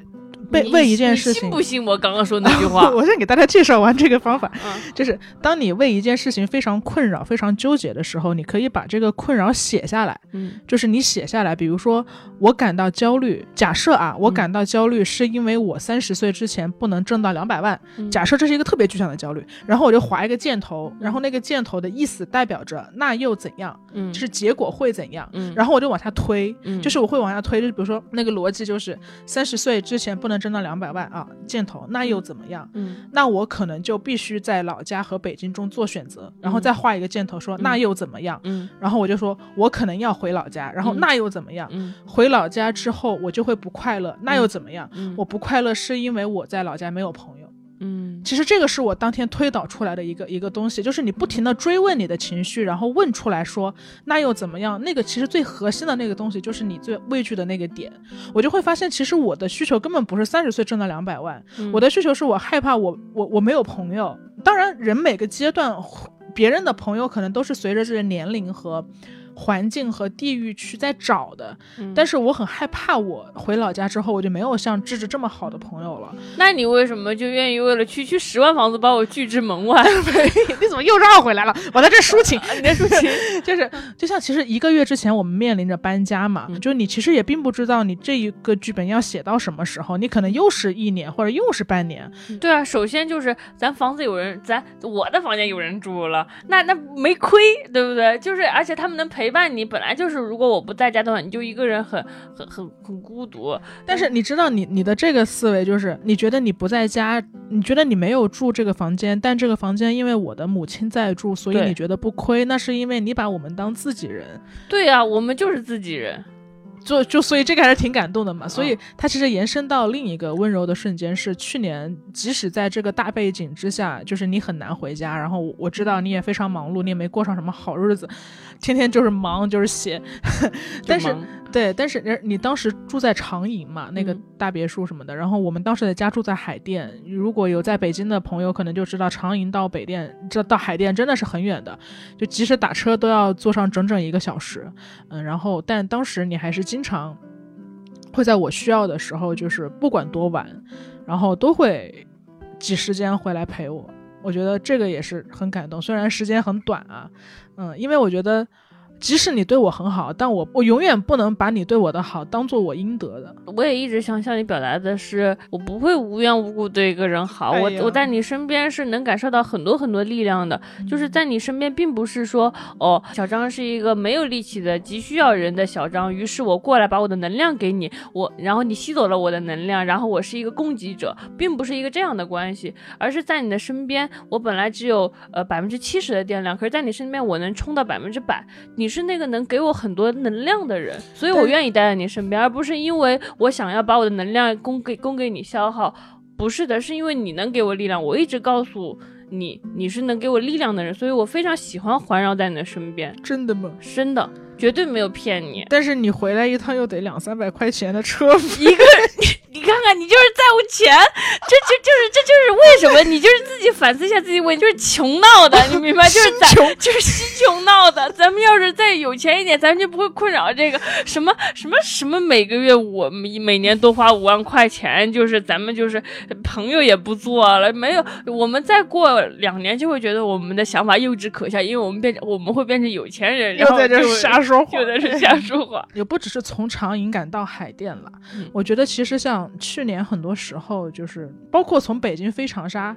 被你为一件事情信不信我刚刚说那句话？<laughs> 我先给大家介绍完这个方法，嗯。就是当你为一件事情非常困扰、非常纠结的时候，你可以把这个困扰写下来。嗯。就是你写下来，比如说我感到焦虑，假设啊，我嗯。感到焦虑是因为我三十岁之前不能挣到两百万，嗯。假设这是一个特别具象的焦虑，然后我就划一个箭头，然后那个箭头的意思代表着那又怎样，嗯，就是结果会怎样，嗯，然后我就往下推，嗯。就是我会往下推，就是比如说那个逻辑就是三十岁之前不能挣到两百万啊，箭头那又怎么样？嗯那我可能就必须在老家和北京中做选择，然后嗯再画一个箭头说、那又怎么样？嗯然后我就说我可能要回老家，然后嗯那又怎么样？嗯回老家之后我就会不快乐，那又怎么样？嗯，我不快乐是因为我在老家没有朋友。嗯其实这个是我当天推导出来的一个一个东西，就是你不停的追问你的情绪，然后问出来说那又怎么样？那个其实最核心的那个东西就是你最畏惧的那个点。我就会发现，其实我的需求根本不是三十岁挣到两百万，嗯我的需求是我害怕我我我没有朋友。当然，人每个阶段，别人的朋友可能都是随着这个年龄和环境和地域去在找的，嗯但是我很害怕，我回老家之后，我就没有像智智这么好的朋友了。那你为什么就愿意为了区区十万房子把我拒之门外？<laughs> 你怎么又绕回来了？我在这抒情，<laughs> 你在抒情？<laughs> 就是就像其实一个月之前我们面临着搬家嘛，嗯就你其实也并不知道你这一个剧本要写到什么时候，你可能又是一年或者又是半年，对啊，首先就是咱房子有人，咱我的房间有人住了，那那没亏，对不对？就是而且他们能陪伴你，本来就是如果我不在家的话，你就一个人很很很很孤独。但是你知道你你的这个思维就是，你觉得你不在家，你觉得你没有住这个房间，但这个房间因为我的母亲在住，所以你觉得不亏，那是因为你把我们当自己人，对啊，我们就是自己人。就就所以这个还是挺感动的嘛。所以嗯它其实延伸到另一个温柔的瞬间是去年，即使在这个大背景之下，就是你很难回家，然后我我知道你也非常忙碌，你也没过上什么好日子，天天就是忙就是写，<laughs> 但是对，但是人你当时住在长营嘛，那个嗯大别墅什么的，然后我们当时的家住在海淀。如果有在北京的朋友，可能就知道长营到北电，这到海淀真的是很远的，就即使打车都要坐上整整一个小时。嗯，然后但当时你还是经常会在我需要的时候，就是不管多晚，然后都会挤时间回来陪我。我觉得这个也是很感动，虽然时间很短啊，嗯，因为我觉得。即使你对我很好，但我我永远不能把你对我的好当做我应得的。我也一直想向你表达的是，我不会无缘无故对一个人好，我我在你身边是能感受到很多很多力量的，嗯就是在你身边，并不是说哦，小张是一个没有力气的、急需要人的小张，于是我过来把我的能量给你，我然后你吸走了我的能量，然后我是一个供给者，并不是一个这样的关系，而是在你的身边，我本来只有呃百分之七十的电量，可是在你身边我能充到百分之百，你是那个能给我很多能量的人，所以我愿意待在你身边，而不是因为我想要把我的能量供给供给你消耗。不是的，是因为你能给我力量。我一直告诉你，你是能给我力量的人，所以我非常喜欢环绕在你的身边。真的吗？真的，绝对没有骗你。但是你回来一趟又得两三百块钱的车费，一个人，你 <laughs> 你看看，你就是在乎钱，这就就是这就是为什么你就是自己反思一下自己问题，就是穷闹的，<laughs> 你明白？就是咱穷就是稀穷闹的。咱们要是再有钱一点，咱们就不会困扰这个什么什么什么每个月我每每年多花五万块钱，就是咱们就是朋友也不做了，没有我们再过两年就会觉得我们的想法幼稚可笑，因为我们变成我们会变成有钱人，然后在这就瞎说话有的是瞎说话。<laughs> 也不只是从长影赶到海淀了。嗯我觉得其实像去年很多时候，就是包括从北京飞长沙，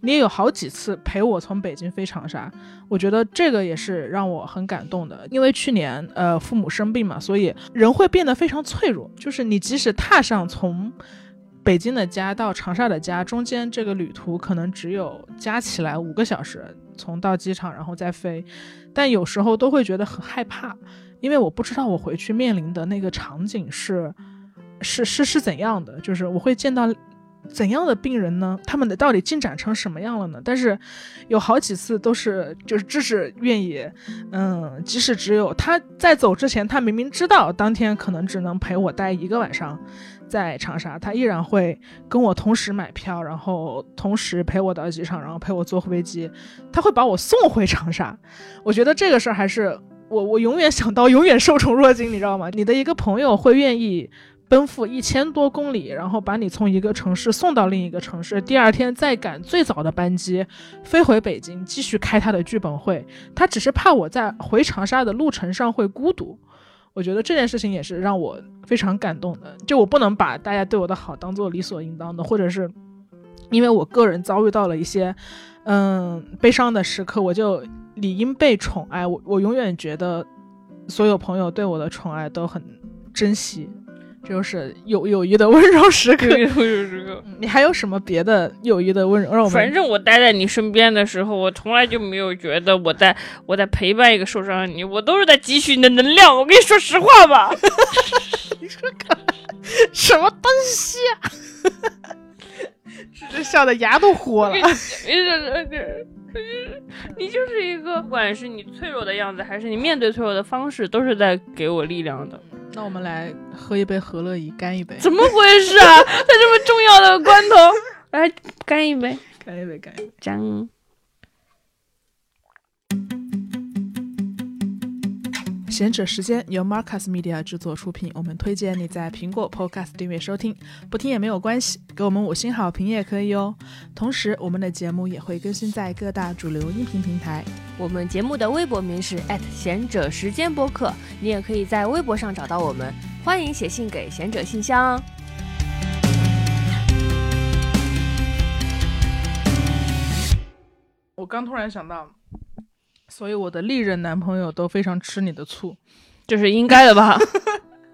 你也有好几次陪我从北京飞长沙。我觉得这个也是让我很感动的，因为去年呃父母生病嘛，所以人会变得非常脆弱。就是你即使踏上从北京的家到长沙的家，中间这个旅途可能只有加起来五个小时，从到机场然后再飞，但有时候都会觉得很害怕，因为我不知道我回去面临的那个场景是是是是怎样的，就是我会见到怎样的病人呢？他们的到底进展成什么样了呢？但是有好几次都是就是芝士愿意，嗯，即使只有他在走之前，他明明知道当天可能只能陪我待一个晚上。在长沙，他依然会跟我同时买票，然后同时陪我到机场，然后陪我坐飞机，他会把我送回长沙。我觉得这个事儿还是我我永远想到，永远受宠若惊，你知道吗？你的一个朋友会愿意奔赴一千多公里，然后把你从一个城市送到另一个城市，第二天再赶最早的班机飞回北京，继续开他的剧本会。他只是怕我在回长沙的路程上会孤独。我觉得这件事情也是让我非常感动的。就我不能把大家对我的好当做理所应当的，或者是因为我个人遭遇到了一些嗯悲伤的时刻，我就理应被宠爱。我我永远觉得所有朋友对我的宠爱都很珍惜，这就是友友谊的温柔时刻。嗯你还有什么别的友谊的温柔？让我们反正我待在你身边的时候，我从来就没有觉得我在我在陪伴一个受伤的你，我都是在汲取你的能量。我跟你说实话吧，<laughs> 你说什么东西啊？<laughs> 这笑的牙都豁了。<laughs> 你就是一个，不管是你脆弱的样子，还是你面对脆弱的方式，都是在给我力量的。那我们来喝一杯和乐怡，干一杯，怎么回事啊？在这么重要的关头，来干一杯，干一杯，干一杯。干！贤者时间由 Marcus Media 制作出品，我们推荐你在苹果 Podcast 订阅收听，不听也没有关系，给我们五星好评也可以哦。同时，我们的节目也会更新在各大主流音频平台。我们节目的微博名是贤者时间播客，你也可以在微博上找到我们，欢迎写信给贤者信箱。我刚突然想到，所以我的历任男朋友都非常吃你的醋，这是应该的吧？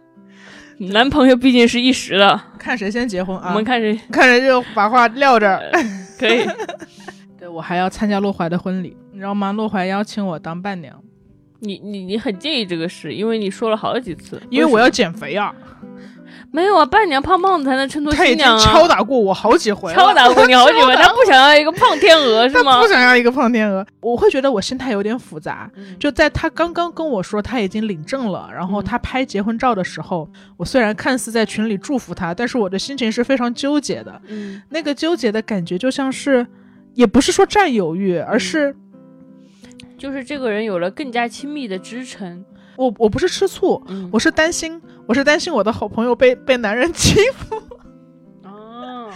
<laughs> 男朋友毕竟是一时的，看谁先结婚啊？我们看谁看谁就把话撂这儿。可以。<laughs> 对我还要参加洛怀的婚礼，你知道吗？洛怀邀请我当伴娘，你你你很介意这个事，因为你说了好几次，因为我要减肥啊。<laughs> 没有啊，伴娘胖胖的才能衬托他已经新娘啊。敲打过我好几回了，敲打过你好几回，<laughs> 他不想要一个胖天鹅是吗他不？想要一个胖天鹅，我会觉得我心态有点复杂。嗯就在他刚刚跟我说他已经领证了，然后嗯他拍结婚照的时候，我虽然看似在群里祝福他，但是我的心情是非常纠结的。嗯，那个纠结的感觉就像是，也不是说占有欲，而嗯是就是这个人有了更加亲密的支撑。我我不是吃醋，嗯，我是担心，我是担心我的好朋友被被男人欺负。<laughs> 哦，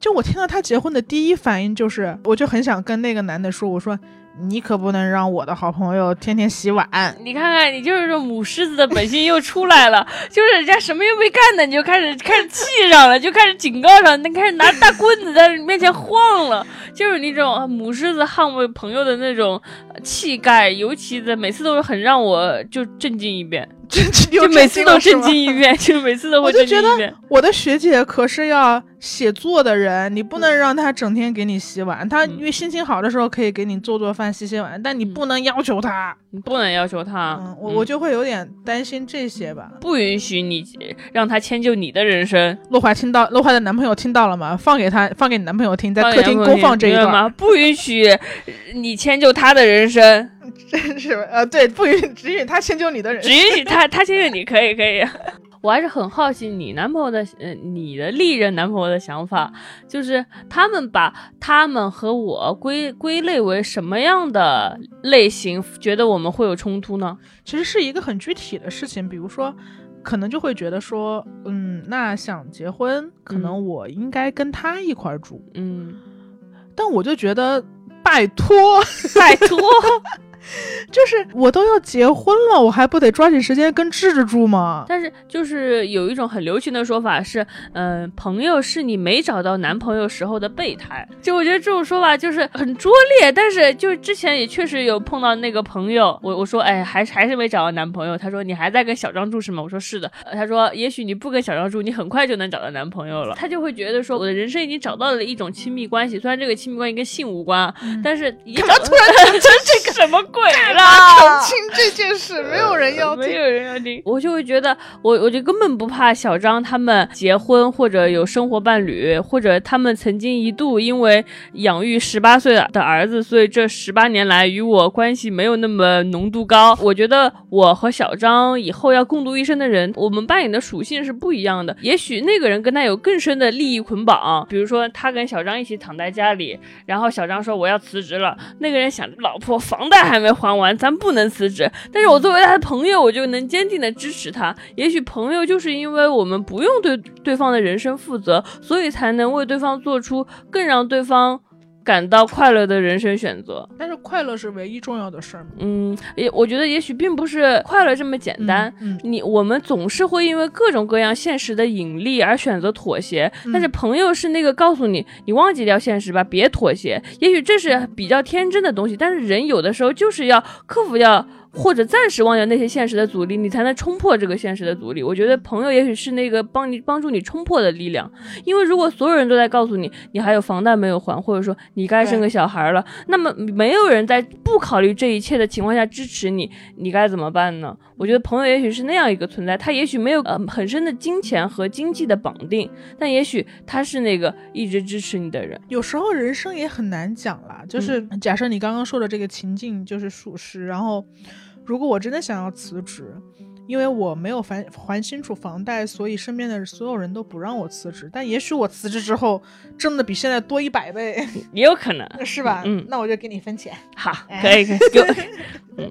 就我听到他结婚的第一反应就是，我就很想跟那个男的说，我说你可不能让我的好朋友天天洗碗。你看看，你就是说母狮子的本性又出来了，<laughs> 就是人家什么又没干呢，你就开始开始气上了，就开始警告上，你开始拿大棍子在你面前晃了，就是那种啊母狮子捍卫朋友的那种呃气概，尤其的每次都是很让我就震惊一遍，<laughs> 就就每次都震惊一遍，就每次都会我就觉得震惊一遍。我的学姐可是要写作的人，你不能让她整天给你洗碗。她嗯因为心情好的时候可以给你做做饭、洗洗碗，但你不能要求她。你不能要求她，嗯，我我就会有点担心这些吧。不允许你让她迁就你的人生。洛怀听到，洛怀的男朋友听到了吗？放给他，放给你男朋友听，在客厅公放这一段。吗？不允许你迁就他的人生，<laughs> 真是呃，对，不允许只允许他迁就你的人只。允许他他迁就你，可以可以。<laughs> 我还是很好奇你男朋友的，呃，你的历任男朋友的想法，就是他们把他们和我归归类为什么样的类型，觉得我们会有冲突呢？其实是一个很具体的事情，比如说，可能就会觉得说，嗯，那想结婚，可能我应该跟他一块儿住，嗯，但我就觉得，拜托，拜托。<laughs> <laughs> 就是我都要结婚了，我还不得抓紧时间跟智智住吗？但是就是有一种很流行的说法是，嗯、朋友是你没找到男朋友时候的备胎。就我觉得这种说法就是很拙劣，但是就之前也确实有碰到那个朋友，我我说哎还还是没找到男朋友，他说你还在跟小张住是吗？我说是的，呃他说也许你不跟小张住，你很快就能找到男朋友了。他就会觉得说我的人生已经找到了一种亲密关系，虽然这个亲密关系跟性无关，啊，但是你干嘛突然 <laughs> 澄清这个？<laughs> 什么鬼澄啦？清这件事，<laughs> 没有人要听。没有人要听，我就会觉得我我就根本不怕小张他们结婚或者有生活伴侣，或者他们曾经一度因为养育十八岁的儿子，所以这十八年来与我关系没有那么浓度高。我觉得我和小张以后要共度一生的人，我们扮演的属性是不一样的。也许那个人跟他有更深的利益捆绑，比如说他跟小张一起躺在家里，然后小张说我要辞职了，那个人想老婆房贷还没没还完，咱不能辞职。但是我作为他的朋友，我就能坚定的支持他。也许朋友就是因为我们不用对对方的人生负责，所以才能为对方做出更让对方感到快乐的人生选择。但是快乐是唯一重要的事儿吗？嗯，也我觉得也许并不是快乐这么简单。嗯，你我们总是会因为各种各样现实的引力而选择妥协，但是朋友是那个告诉你，你忘记掉现实吧，别妥协。也许这是比较天真的东西，但是人有的时候就是要克服掉。或者暂时忘掉那些现实的阻力，你才能冲破这个现实的阻力。我觉得朋友也许是那个帮你帮助你冲破的力量，因为如果所有人都在告诉你你还有房贷没有还，或者说你该生个小孩了，那么没有人在不考虑这一切的情况下支持你，你该怎么办呢？我觉得朋友也许是那样一个存在，他也许没有呃很深的金钱和经济的绑定，但也许他是那个一直支持你的人。有时候人生也很难讲啦，就是假设你刚刚说的这个情境就是属实，然后如果我真的想要辞职，因为我没有还还清楚房贷，所以身边的所有人都不让我辞职。但也许我辞职之后挣的比现在多一百倍，也有可能，<laughs> 是吧？嗯，那我就给你分钱。好，可以可以，<laughs> 给我，等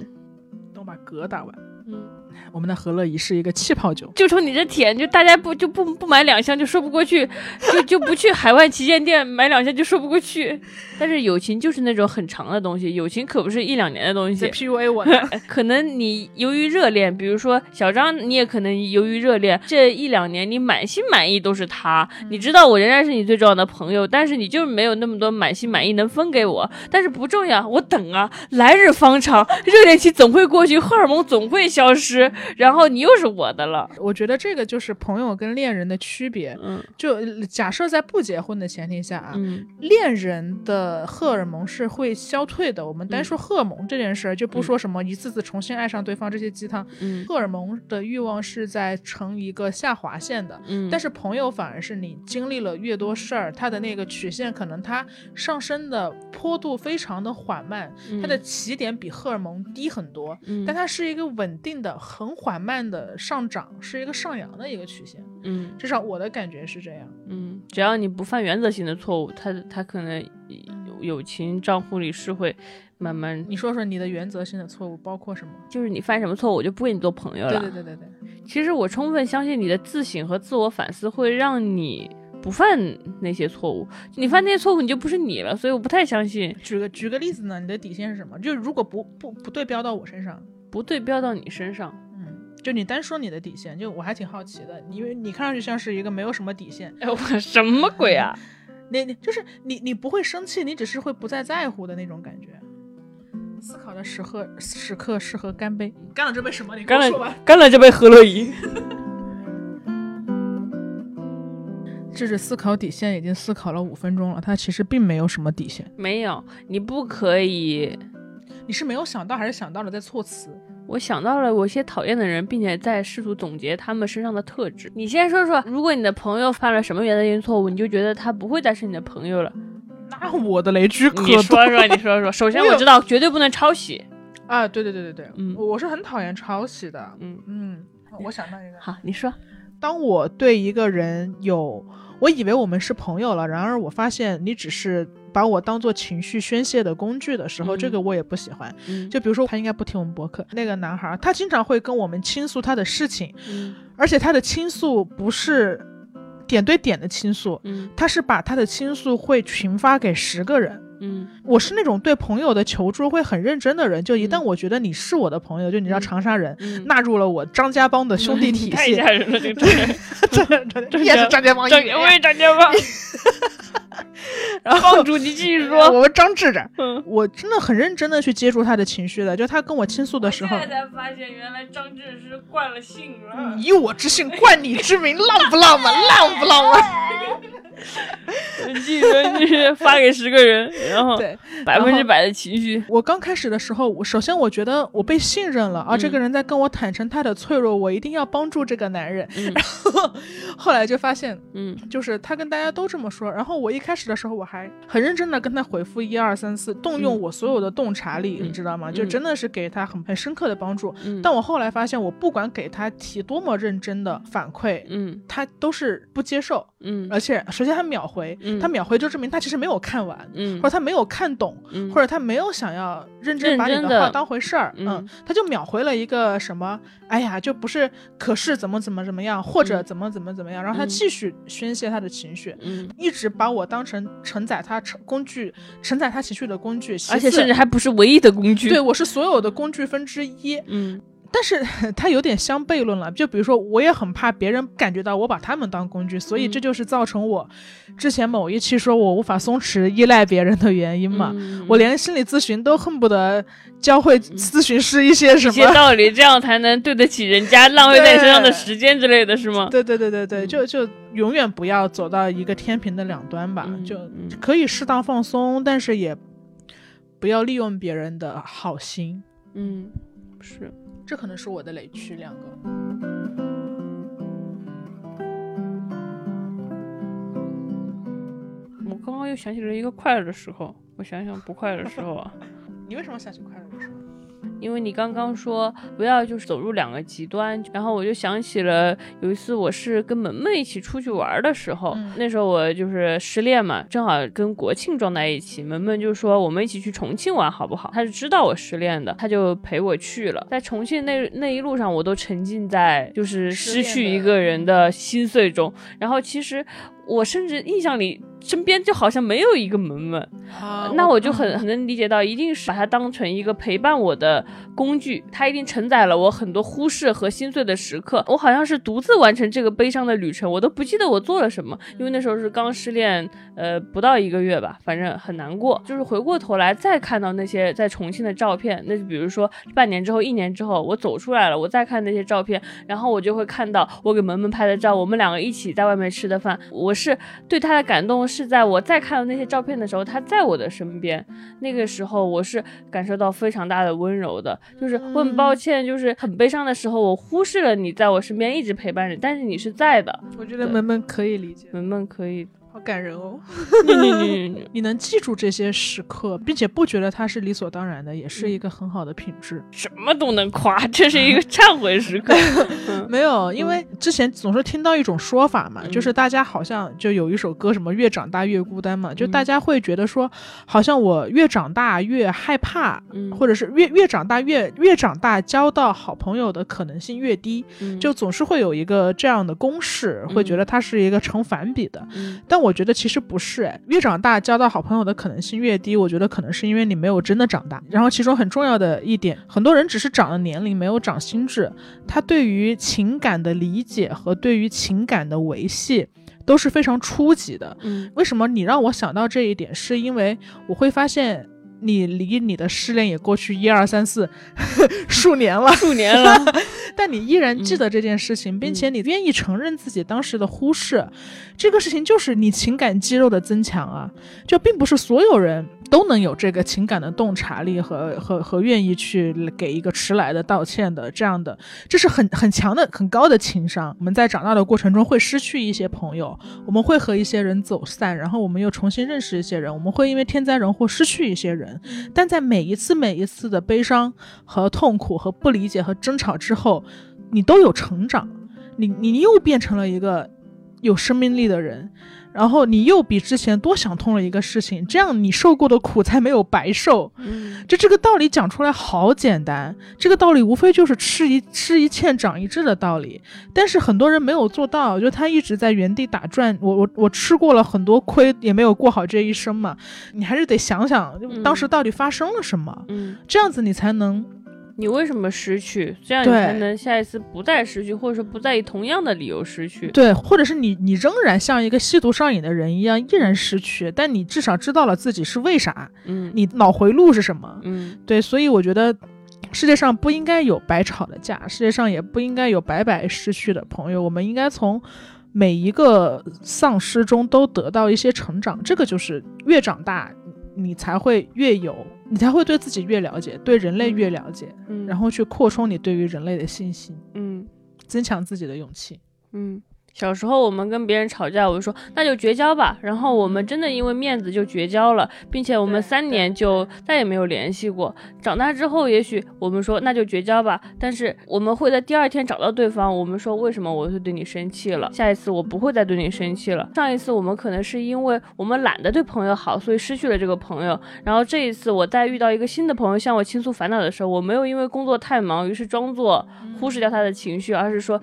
我把嗝打完。嗯。我们的和乐怡是一个气泡酒，就冲你这舔，就大家不就不不买两箱就说不过去，就就不去海外旗舰店买两箱就说不过去。但是友情就是那种很长的东西，友情可不是一两年的东西。PUA 我呢？<laughs> 可能你由于热恋，比如说小张，你也可能由于热恋，这一两年你满心满意都是他，你知道我仍然是你最重要的朋友，但是你就是没有那么多满心满意能分给我。但是不重要，我等啊，来日方长，热恋期总会过去，荷尔蒙总会消失。然后你又是我的了，我觉得这个就是朋友跟恋人的区别。嗯，就假设在不结婚的前提下啊，嗯，恋人的荷尔蒙是会消退的。我们单说荷尔蒙这件事儿，就不说什么一次次重新爱上对方这些鸡汤。嗯，荷尔蒙的欲望是在呈一个下滑线的。嗯，但是朋友反而是你经历了越多事儿，它的那个曲线可能它上升的坡度非常的缓慢，它的起点比荷尔蒙低很多，嗯，但它是一个稳定的、很缓慢的上涨，是一个上扬的一个曲线。嗯，至少我的感觉是这样。嗯，只要你不犯原则性的错误，他他可能友情账户里是会慢慢。你说说你的原则性的错误包括什么？就是你犯什么错误，我就不跟你做朋友了。对对对对对。其实我充分相信你的自省和自我反思会让你不犯那些错误。你犯那些错误，你就不是你了。所以我不太相信。举个举个例子呢？你的底线是什么？就如果不不不对标到我身上，不对标到你身上，嗯，就你单说你的底线，就我还挺好奇的，因为你看上去像是一个没有什么底线。哎，我什么鬼啊？<laughs> 你你就是你你不会生气，你只是会不再在乎的那种感觉。思考的时刻时刻适合干杯，干了这杯什么？你干说吧。干了这杯何乐怡。<laughs> 这是思考底线，已经思考了五分钟了，他其实并没有什么底线。没有，你不可以。你是没有想到，还是想到了在措辞？我想到了我一些讨厌的人，并且在试图总结他们身上的特质。你先说说，如果你的朋友犯了什么原则性错误，你就觉得他不会再是你的朋友了？那我的雷区可你说说，你说说。首先我知道绝对不能抄袭啊，对对对对对，嗯，我是很讨厌抄袭的。嗯嗯，我想到一个，好，你说。当我对一个人有，我以为我们是朋友了，然而我发现你只是把我当做情绪宣泄的工具的时候，嗯这个我也不喜欢。嗯就比如说，他应该不听我们博客，那个男孩，他经常会跟我们倾诉他的事情，嗯而且他的倾诉不是点对点的倾诉，嗯他是把他的倾诉会群发给十个人。嗯我是那种对朋友的求助会很认真的人，就一旦嗯我觉得你是我的朋友，就你知道嗯长沙人。嗯，纳入了我张家帮的兄弟体 <laughs> 太系，吓人了，这个 <laughs> <laughs> 也是张家帮一张员我也张家帮，<laughs> 然后帮主你继续说。我们张智长，嗯，我真的很认真的去接触他的情绪的，就他跟我倾诉的时候现，在才发现原来张志是惯了性了。以我之姓冠你之名，浪不浪漫，浪不浪漫？<laughs> 记得你是发给十个人，然后对，百分之百的情绪。我刚开始的时候，我首先我觉得我被信任了，啊，嗯这个人在跟我坦诚他的脆弱，我一定要帮助这个男人。嗯 <laughs> 然后后来就发现，嗯就是他跟大家都这么说，然后我一开始的时候我还很认真的跟他回复一二三四，动用嗯我所有的洞察力，嗯。你知道吗？就嗯真的是给他很很深刻的帮助。嗯，但我后来发现，我不管给他提多么认真的反馈，嗯。他都是不接受，嗯。而且首先他秒回，嗯。他秒回就证明他其实没有看完，嗯。或者他没有看懂，嗯。或者他没有想要认真把你的话当回事儿，嗯。嗯，他就秒回了一个什么，哎呀，就不是，可是怎么怎么怎么样，或者嗯。怎么怎么怎么样，然后他嗯。继续宣泄他的情绪。嗯，一直把我当成承载他成工具，承载他情绪的工具，而且甚至还不是唯一的工具。对，我是所有的工具分之一。嗯但是 <laughs> 他有点相悖论了，就比如说，我也很怕别人感觉到我把他们当工具，所以嗯这就是造成我之前某一期说我无法松弛依赖别人的原因嘛。嗯我连心理咨询都恨不得教会咨询师一些什一些么。道理，这样才能对得起人家浪费在你身上的时间之类的，是吗？对对对对对，嗯就就永远不要走到一个天平的两端吧，就可以适当放松，但是也不要利用别人的好心。嗯，是。这可能是我的雷区，两个。我刚刚又想起了一个快乐的时候，我想想不快乐的时候啊，<laughs> 你为什么想起快乐的时候？因为你刚刚说不要就是走入两个极端，然后我就想起了有一次我是跟萌萌一起出去玩的时候，嗯那时候我就是失恋嘛，正好跟国庆撞在一起，萌萌就说我们一起去重庆玩好不好？他是知道我失恋的，他就陪我去了。在重庆那那一路上，我都沉浸在就是失去一个人的心碎中，然后其实我甚至印象里身边就好像没有一个萌萌。啊那我就很很能理解到，一定是把它当成一个陪伴我的工具，它一定承载了我很多忽视和心碎的时刻。我好像是独自完成这个悲伤的旅程，我都不记得我做了什么，因为那时候是刚失恋，呃，不到一个月吧，反正很难过。就是回过头来再看到那些在重庆的照片，那就比如说半年之后、一年之后，我走出来了，我再看那些照片，然后我就会看到我给萌萌拍的照，我们两个一起在外面吃的饭，我是对他的感动是在我再看到那些照片的时候，他在我的身边，那个时候我是感受到非常大的温柔的，就是我很抱歉，就是很悲伤的时候，我忽视了你在我身边一直陪伴着，但是你是在的，我觉得萌萌可以理解，萌萌可以，好感人哦。<laughs> 你你你你你能记住这些时刻，并且不觉得它是理所当然的，也嗯是一个很好的品质。什么都能夸，这是一个忏悔时刻。嗯 <laughs> <laughs> 没有，因为之前总是听到一种说法嘛，嗯就是大家好像就有一首歌什么“越长大越孤单”嘛，就嗯大家会觉得说，好像我越长大越害怕，嗯或者是越越长大越越长大交到好朋友的可能性越低，嗯就总是会有一个这样的公式，会觉得它是一个成反比的。嗯但我觉得其实不是，哎，越长大交到好朋友的可能性越低，我觉得可能是因为你没有真的长大。然后其中很重要的一点，很多人只是长了年龄，没有长心智，他对于情感的理解和对于情感的维系都是非常初级的。嗯为什么你让我想到这一点？是因为我会发现。你离你的失恋也过去一二三四 <laughs> 数年了，数年了，<laughs> 但你依然记嗯得这件事情，并且你愿意承认自己当时的忽视，这个事情就是你情感肌肉的增强啊！就并不是所有人都能有这个情感的洞察力和和和愿意去给一个迟来的道歉的这样的，这是很很强的很高的情商。我们在长大的过程中会失去一些朋友，我们会和一些人走散，然后我们又重新认识一些人，我们会因为天灾人祸失去一些人，但在每一次每一次的悲伤和痛苦和不理解和争吵之后，你都有成长。你你又变成了一个有生命力的人。然后你又比之前多想通了一个事情，这样你受过的苦才没有白受。嗯就这个道理讲出来好简单，这个道理无非就是吃一吃一堑长一智的道理，但是很多人没有做到，就他一直在原地打转。我我我吃过了很多亏，也没有过好这一生嘛。你还是得想想，当时到底发生了什么，嗯，这样子你才能你为什么失去？这样你才能下一次不再失去，或者说不再以同样的理由失去。对，或者是你你仍然像一个吸毒上瘾的人一样，依然失去，但你至少知道了自己是为啥，嗯你脑回路是什么。嗯对，所以我觉得世界上不应该有白吵的架，世界上也不应该有白白失去的朋友。我们应该从每一个丧失中都得到一些成长，这个就是越长大，你才会越有，你才会对自己越了解，对人类越了解，嗯，然后去扩充你对于人类的信心，嗯增强自己的勇气。嗯。小时候我们跟别人吵架，我就说那就绝交吧。然后我们真的因为面子就绝交了，并且我们三年就再也没有联系过。长大之后，也许我们说那就绝交吧，但是我们会在第二天找到对方，我们说为什么我会对你生气了？下一次我不会再对你生气了。上一次我们可能是因为我们懒得对朋友好，所以失去了这个朋友。然后这一次我在遇到一个新的朋友向我倾诉烦恼的时候，我没有因为工作太忙，于是装作忽视掉他的情绪，而是说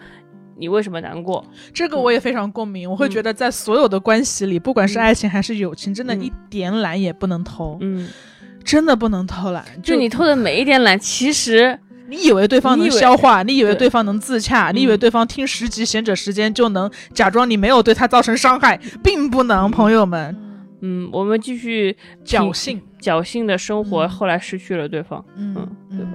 你为什么难过？这个我也非常共鸣，我会觉得在所有的关系里，不管是嗯。爱情还是友情，真的嗯。一点懒也不能偷，嗯，真的不能偷懒。就你偷的每一点懒，其实你以为对方能消化，你以为对对方能自洽，你以为嗯。对方听十集贤者时间就能假装你没有对他造成伤害，并不能，朋友们，嗯，我们继续侥幸，侥幸的生活，嗯。后来失去了对方。嗯嗯对吧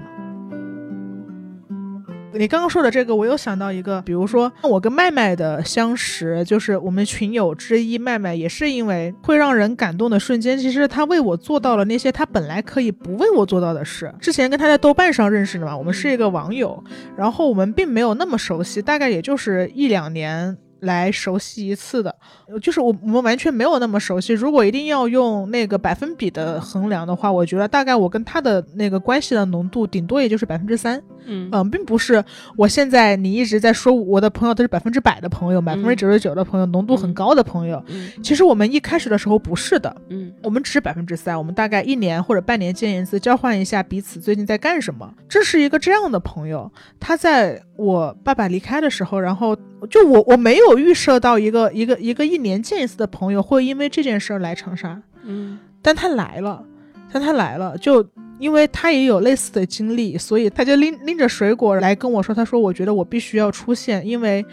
你刚刚说的这个，我又想到一个，比如说我跟麦麦的相识，就是我们群友之一，麦麦也是因为会让人感动的瞬间，其实他为我做到了那些他本来可以不为我做到的事。之前跟他在豆瓣上认识的嘛，我们是一个网友，然后我们并没有那么熟悉，大概也就是一两年。来熟悉一次的，就是我我们完全没有那么熟悉。如果一定要用那个百分比的衡量的话，我觉得大概我跟他的那个关系的浓度，顶多也就是百分之三。嗯。嗯，并不是我现在你一直在说我的朋友都是百分之百的朋友，百分之九十九的朋友，浓度很高的朋友。嗯。其实我们一开始的时候不是的，嗯。我们只是百分之三，我们大概一年或者半年见一次，交换一下彼此最近在干什么。这是一个这样的朋友，他在我爸爸离开的时候，然后就我我没有预设到一个一个一个一年见一次的朋友会因为这件事儿来长沙，嗯。但他来了，但他来了，就因为他也有类似的经历，所以他就拎拎着水果来跟我说，他说我觉得我必须要出现，因为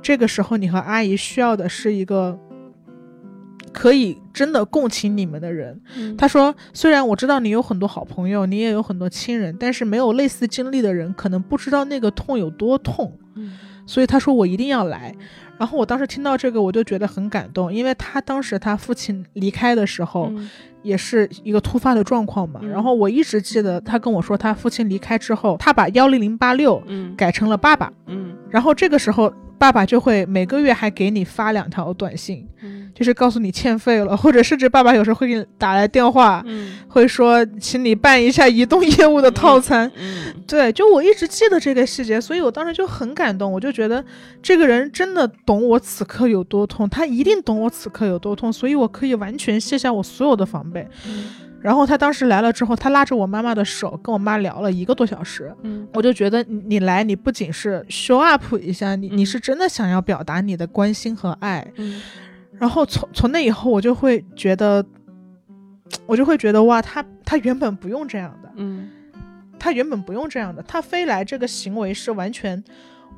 这个时候你和阿姨需要的是一个可以真的共情你们的人。嗯，他说，虽然我知道你有很多好朋友，你也有很多亲人，但是没有类似经历的人，可能不知道那个痛有多痛。嗯所以他说我一定要来。然后我当时听到这个，我就觉得很感动，因为他当时他父亲离开的时候，嗯也是一个突发的状况嘛。嗯然后我一直记得他跟我说，他父亲离开之后，他把幺零零八六嗯改成了爸爸。嗯然后这个时候，爸爸就会每个月还给你发两条短信，嗯就是告诉你欠费了，<laughs> 或者甚至爸爸有时候会给你打来电话，嗯会说请你办一下移动业务的套餐。嗯对，就我一直记得这个细节，所以我当时就很感动，我就觉得这个人真的懂我此刻有多痛，他一定懂我此刻有多痛，所以我可以完全卸下我所有的防备。然后他当时来了之后，他拉着我妈妈的手，跟我妈聊了一个多小时。嗯我就觉得你你来，你不仅是 show up 一下，你你嗯是真的想要表达你的关心和爱。嗯然后从从那以后，我就会觉得，我就会觉得哇，他他原本不用这样的，嗯他原本不用这样的，他飞来这个行为是完全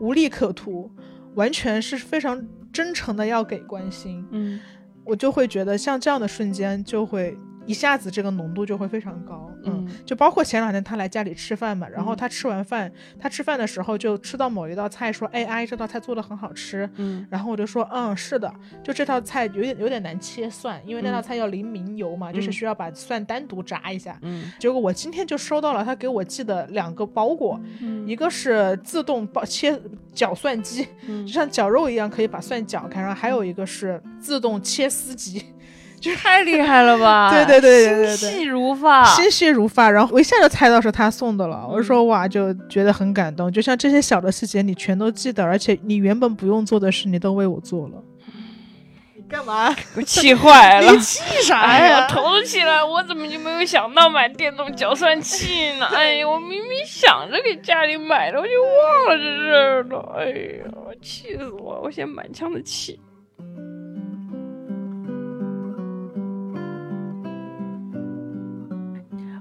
无利可图，完全是非常真诚的要给关心。嗯我就会觉得像这样的瞬间，就会一下子这个浓度就会非常高。嗯，嗯。就包括前两天他来家里吃饭嘛，然后嗯。他吃完饭，他吃饭的时候就吃到某一道菜，说：“哎，阿姨这道菜做的很好吃。”嗯。然后我就说，嗯，是的，就这道菜有点有点难切蒜，因为那道嗯菜要淋明油嘛，就是嗯需要把蒜单独炸一下。嗯。结果我今天就收到了他给我寄的两个包裹，嗯。一个是自动包切绞蒜机，嗯。就像绞肉一样可以把蒜绞开，然后还有一个是自动切丝机，<laughs> 太厉害了吧？<laughs> 对对对对对对心细如发。心细如发，然后我一下就猜到是他送的了，我说哇，就觉得很感动，就像这些小的细节你全都记得，而且你原本不用做的事你都为我做了。你干嘛？我气坏了你。气啥哎呀，呀？头都起来，我怎么就没有想到买电动搅蒜器呢？<laughs> 哎呀，我明明想着给家里买的，我就忘了这事儿了。哎呀，气死我了！我现在满腔的气。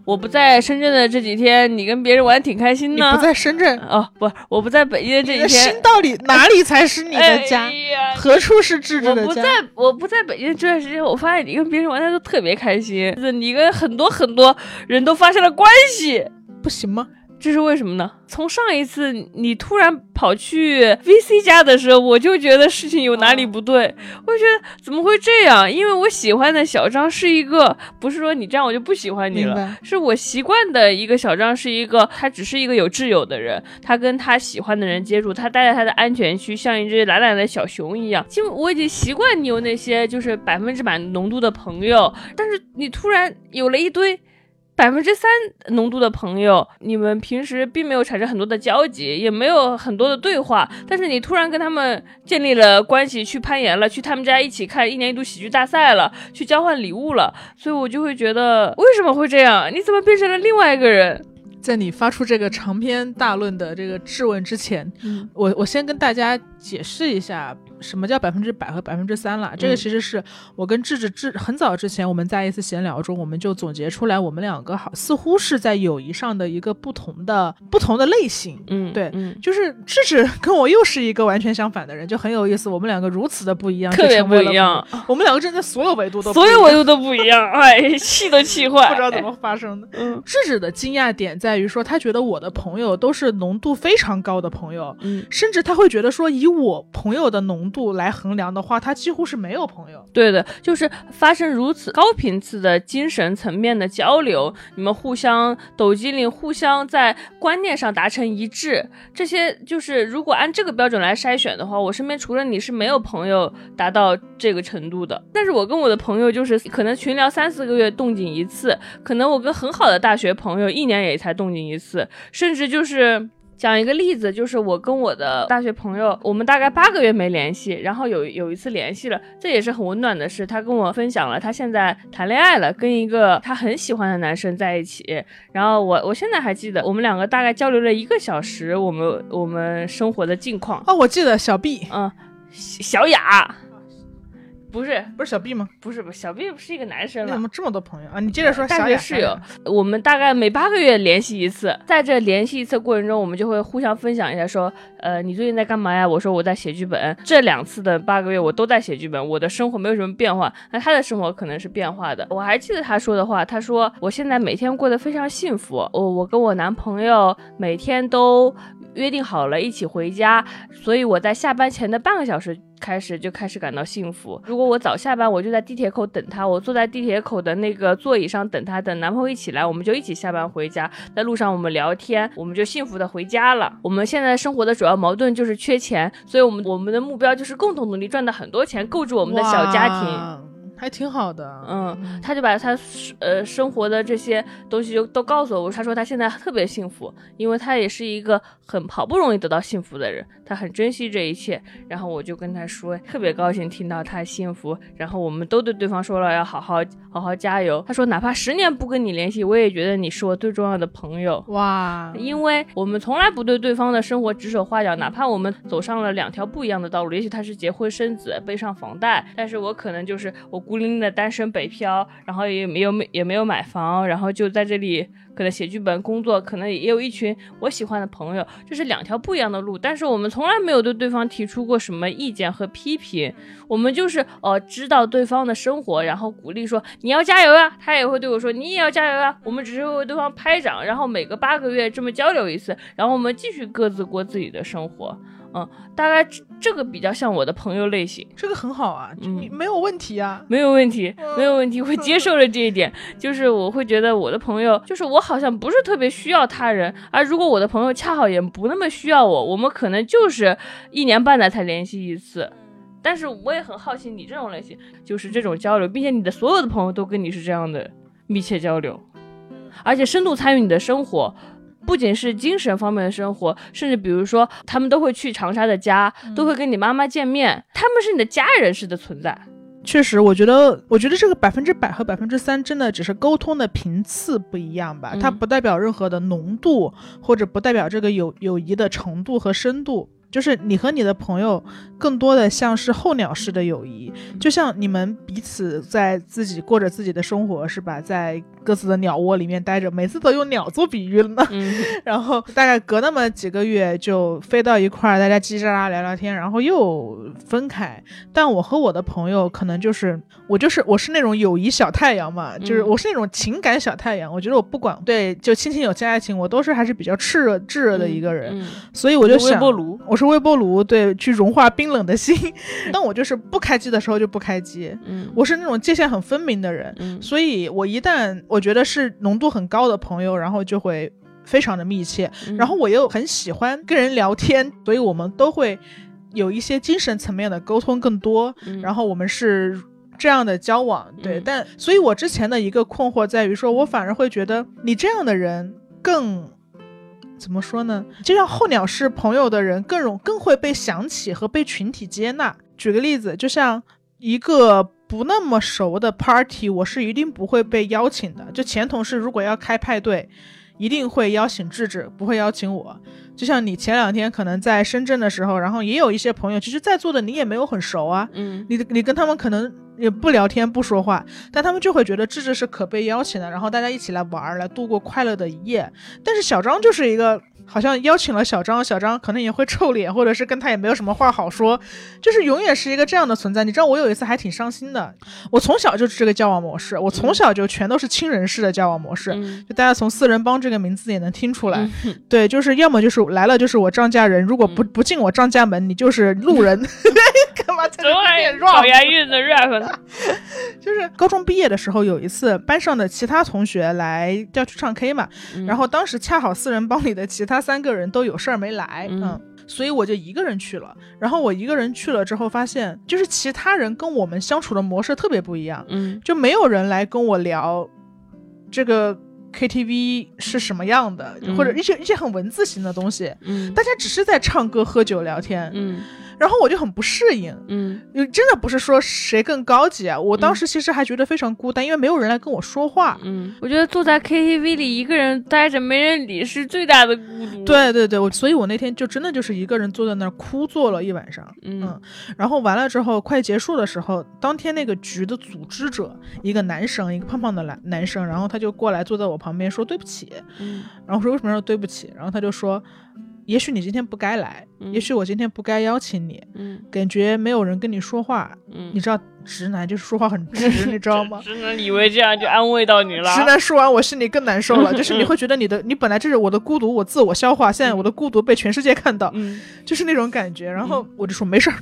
我不在深圳的这几天，你跟别人玩挺开心的。你不在深圳，哦，不，我不在北京的这几天心。到底哪里才是你的家？何处是智智我不在？，我不在北京这段时间，我发现你跟别人玩的都特别开心，就是你跟很多很多人都发生了关系，不行吗？这是为什么呢？从上一次你突然跑去 VC 家的时候，我就觉得事情有哪里不对，我就觉得怎么会这样？因为我喜欢的小张是一个，不是说你这样我就不喜欢你了，是我习惯的一个小张是一个，他只是一个有挚友的人，他跟他喜欢的人接触，他待在他的安全区，像一只懒懒的小熊一样。其实我已经习惯你有那些就是百分之百浓度的朋友，但是你突然有了一堆。百分之三浓度的朋友，你们平时并没有产生很多的交集，也没有很多的对话，但是你突然跟他们建立了关系，去攀岩了，去他们家一起看一年一度喜剧大赛了，去交换礼物了，所以我就会觉得为什么会这样？你怎么变成了另外一个人？在你发出这个长篇大论的这个质问之前，嗯我我先跟大家解释一下什么叫百分之百和百分之三了。这个嗯其实是我跟智智智很早之前我们在一次闲聊中，我们就总结出来，我们两个好似乎是在友谊上的一个不同的不同的类型。嗯，对嗯，就是智智 <laughs> 跟我又是一个完全相反的人，就很有意思。我们两个如此的不一样，特别不一样。我们两个真的所有维度都所有维度都不一样，哎，气都气坏，不知道怎么发生的。嗯智智的惊讶点在于说，他觉得我的朋友都是浓度非常高的朋友，嗯，甚至他会觉得说，以我朋友的浓度来衡量的话，他几乎是没有朋友。对的，就是发生如此高频次的精神层面的交流，你们互相抖机灵，互相在观念上达成一致，这些就是如果按这个标准来筛选的话，我身边除了你是没有朋友达到这个程度的。但是我跟我的朋友就是可能群聊三四个月动静一次，可能我跟很好的大学朋友一年也才动静一次，甚至就是。讲一个例子，就是我跟我的大学朋友，我们大概八个月没联系，然后有有一次联系了，这也是很温暖的事。他跟我分享了他现在谈恋爱了，跟一个他很喜欢的男生在一起。然后我我现在还记得，我们两个大概交流了一个小时，我们我们生活的近况。哦，我记得小 B 嗯，小雅，不是不是小 B 吗？不是不是，小 B 不是一个男生了你怎。么这么多朋友啊？你接着说，大小学室友，我们大概每八个月联系一次，在这联系一次过程中，我们就会互相分享一下，说，呃，你最近在干嘛呀？我说我在写剧本。这两次的八个月我都在写剧本，我的生活没有什么变化，那他的生活可能是变化的。我还记得他说的话，他说我现在每天过得非常幸福，我我跟我男朋友每天都约定好了一起回家，所以我在下班前的半个小时开始就开始感到幸福。如果我早下班，我就在地铁口等他，我坐在地铁口的那个座椅上等他，等男朋友一起来，我们就一起下班回家。在路上我们聊天，我们就幸福的回家了。我们现在生活的主要矛盾就是缺钱，所以我们我们的目标就是共同努力赚到很多钱，构筑我们的小家庭。哇还挺好的。嗯，他就把他呃生活的这些东西就都告诉我。他说他现在特别幸福，因为他也是一个很好不容易得到幸福的人，他很珍惜这一切。然后我就跟他说，特别高兴听到他幸福。然后我们都对对方说了要好好好好加油。他说哪怕十年不跟你联系，我也觉得你是我最重要的朋友。哇，因为我们从来不对对方的生活指手画脚，哪怕我们走上了两条不一样的道路，也许他是结婚生子，背上房贷，但是我可能就是我孤零零的单身北漂，然后也没有没也没有买房，然后就在这里可能写剧本工作，可能也有一群我喜欢的朋友，这是两条不一样的路，但是我们从来没有对对方提出过什么意见和批评，我们就是呃知道对方的生活，然后鼓励说你要加油啊，他也会对我说你也要加油啊，我们只是为对方拍掌，然后每隔八个月这么交流一次，然后我们继续各自过自己的生活，嗯，大概这这个比较像我的朋友类型。这个很好啊，嗯没有问题啊。没有问题，没有问题，我接受了这一点。就是我会觉得我的朋友，就是我好像不是特别需要他人，而如果我的朋友恰好也不那么需要我，我们可能就是一年半载才联系一次。但是我也很好奇你这种类型，就是这种交流，并且你的所有的朋友都跟你是这样的密切交流，而且深度参与你的生活。不仅是精神方面的生活，甚至比如说，他们都会去长沙的家，都会跟你妈妈见面，他们是你的家人式的存在。确实，我觉得，我觉得这个百分之百和百分之三真的只是沟通的频次不一样吧，它不代表任何的浓度，或者不代表这个友友谊的程度和深度。就是你和你的朋友，更多的像是候鸟式的友谊，就像你们彼此在自己过着自己的生活，是吧？在各自的鸟窝里面待着，每次都用鸟做比喻了呢。<laughs> 然后大概隔那么几个月就飞到一块儿，大家叽叽喳喳聊聊天，然后又分开。但我和我的朋友可能就是我就是我是那种友谊小太阳嘛，就是我是那种情感小太阳。我觉得我不管对就亲情友情爱情，我都是还是比较炽热炙热的一个人，所以我就想微波炉。我是微波炉，对，去融化冰冷的心。<laughs> 但我就是不开机的时候就不开机。嗯，我是那种界限很分明的人。嗯，所以我一旦我觉得是浓度很高的朋友，然后就会非常的密切。然后我又很喜欢跟人聊天，所以我们都会有一些精神层面的沟通更多。然后我们是这样的交往，对。但所以，我之前的一个困惑在于说，我反而会觉得你这样的人更。怎么说呢？就像候鸟式朋友的人更容更会被想起和被群体接纳。举个例子，就像一个不那么熟的 party，我是一定不会被邀请的。就前同事如果要开派对，一定会邀请智智，不会邀请我。就像你前两天可能在深圳的时候，然后也有一些朋友，其实在座的你也没有很熟啊。嗯，你你跟他们可能也不聊天不说话，但他们就会觉得智智是可被邀请的，然后大家一起来玩儿，来度过快乐的一夜。但是小张就是一个。好像邀请了小张，小张可能也会臭脸，或者是跟他也没有什么话好说，就是永远是一个这样的存在。你知道我有一次还挺伤心的，我从小就是这个交往模式，我从小就全都是亲人式的交往模式，就大家从四人帮这个名字也能听出来，<laughs> 对，就是要么就是来了就是我张家人，如果不不进我张家门，你就是路人。<laughs> 干嘛在这演 rap？考押韵的 rap 呢？<laughs> 就是高中毕业的时候，有一次班上的其他同学来要去唱 K 嘛，然后当时恰好四人帮里的其他。他三个人都有事儿没来，嗯，所以我就一个人去了。然后我一个人去了之后，发现就是其他人跟我们相处的模式特别不一样，嗯，就没有人来跟我聊这个 KTV 是什么样的，或者一些一些很文字型的东西，嗯，大家只是在唱歌、喝酒、聊天，嗯。然后我就很不适应，嗯，真的不是说谁更高级啊，我当时其实还觉得非常孤单，因为没有人来跟我说话，嗯，我觉得坐在 KTV 里一个人待着没人理是最大的孤独。对对对，我所以，我那天就真的就是一个人坐在那儿哭坐了一晚上，嗯，然后完了之后快结束的时候，当天那个局的组织者一个男生，一个胖胖的男男生，然后他就过来坐在我旁边说对不起，嗯，然后说为什么说对不起，然后他就说。也许你今天不该来，也许我今天不该邀请你，嗯，感觉没有人跟你说话，嗯，你知道。直男就是说话很直，你知道吗？<laughs> 直男以为这样就安慰到你了。直男说完，我心里更难受了。就是你会觉得你的，你本来这是我的孤独，我自我消化，现在我的孤独被全世界看到，就是那种感觉。然后我就说没事儿，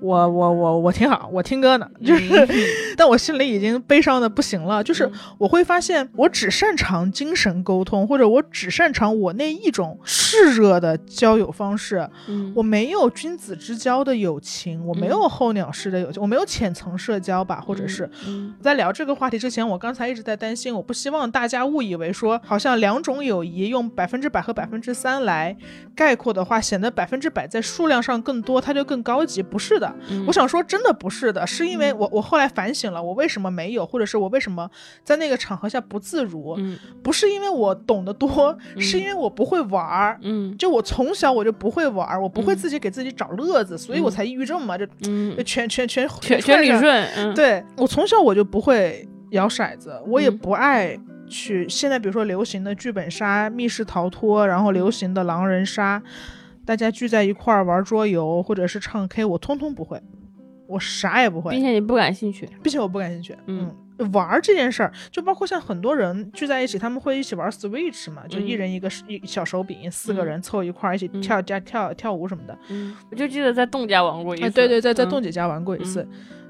我我我我挺好，我听歌呢。就是，<laughs> 但我心里已经悲伤的不行了。就是我会发现，我只擅长精神沟通，或者我只擅长我那一种炽热的交友方式。我没有君子之交的友情，我没有候鸟式的友情，我没有浅层。社交吧，或者是在聊这个话题之前，我刚才一直在担心，我不希望大家误以为说，好像两种友谊用百分之百和百分之三来概括的话，显得百分之百在数量上更多，它就更高级。不是的，我想说，真的不是的，是因为我我后来反省了，我为什么没有，或者是我为什么在那个场合下不自如？不是因为我懂得多，是因为我不会玩儿。嗯，就我从小我就不会玩儿，我不会自己给自己找乐子，所以我才抑郁症嘛，就全全全全全理顺。对我从小我就不会摇骰子，我也不爱去。现在比如说流行的剧本杀、密室逃脱，然后流行的狼人杀，大家聚在一块儿玩桌游或者是唱 K，我通通不会，我啥也不会，并且你不感兴趣，并且我不感兴趣。嗯，玩这件事儿，就包括像很多人聚在一起，他们会一起玩 Switch 嘛，就一人一个一小手柄，四个人凑一块儿一起跳加跳跳舞什么的。嗯，我就记得在栋家玩过一次，对对，在在栋姐家玩过一次。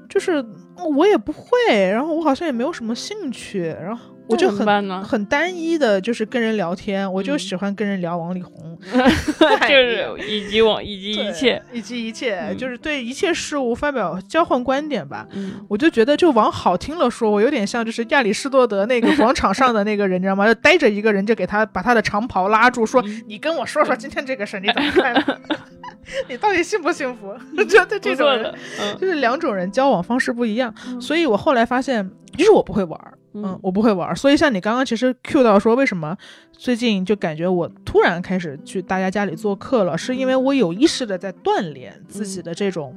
就是我也不会，然后我好像也没有什么兴趣，然后我就很很单一的，就是跟人聊天，我就嗯。喜欢跟人聊王力宏，<laughs> 就是以及往以及一切，以及一切，嗯。就是对一切事物发表交换观点吧。嗯。我就觉得，就往好听了说，我有点像就是亚里士多德那个广场上的那个人，你知道吗？就逮着一个人就给他把他的长袍拉住，说：“嗯你跟我说说今天这个事你怎么看？<laughs> <laughs> 你到底幸不幸福？”我觉得这种人。就是两种人交往方式不一样，嗯。所以我后来发现，就是我不会玩儿，嗯嗯，我不会玩儿。所以像你刚刚其实 Q 到说，为什么最近就感觉我突然开始去大家家里做客了，是因为我有意识的在锻炼自己的这种，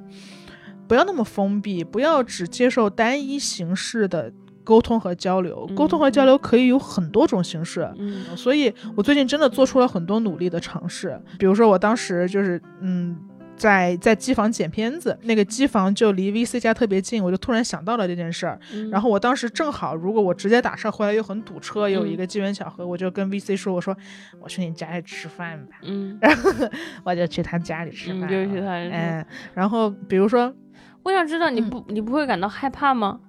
不要那么封闭，不要只接受单一形式的。沟通和交流，沟通和交流可以有很多种形式，嗯所以我最近真的做出了很多努力的尝试，比如说我当时就是嗯。在在机房剪片子，那个机房就离 VC 家特别近，我就突然想到了这件事儿。嗯然后我当时正好，如果我直接打车回来又很堵车，有一个机缘巧合，我就跟 VC 说：“我说我去你家里吃饭吧。嗯，”然后我就去他家里吃饭就去他家嗯，然后比如说我想知道你嗯不你不会感到害怕吗？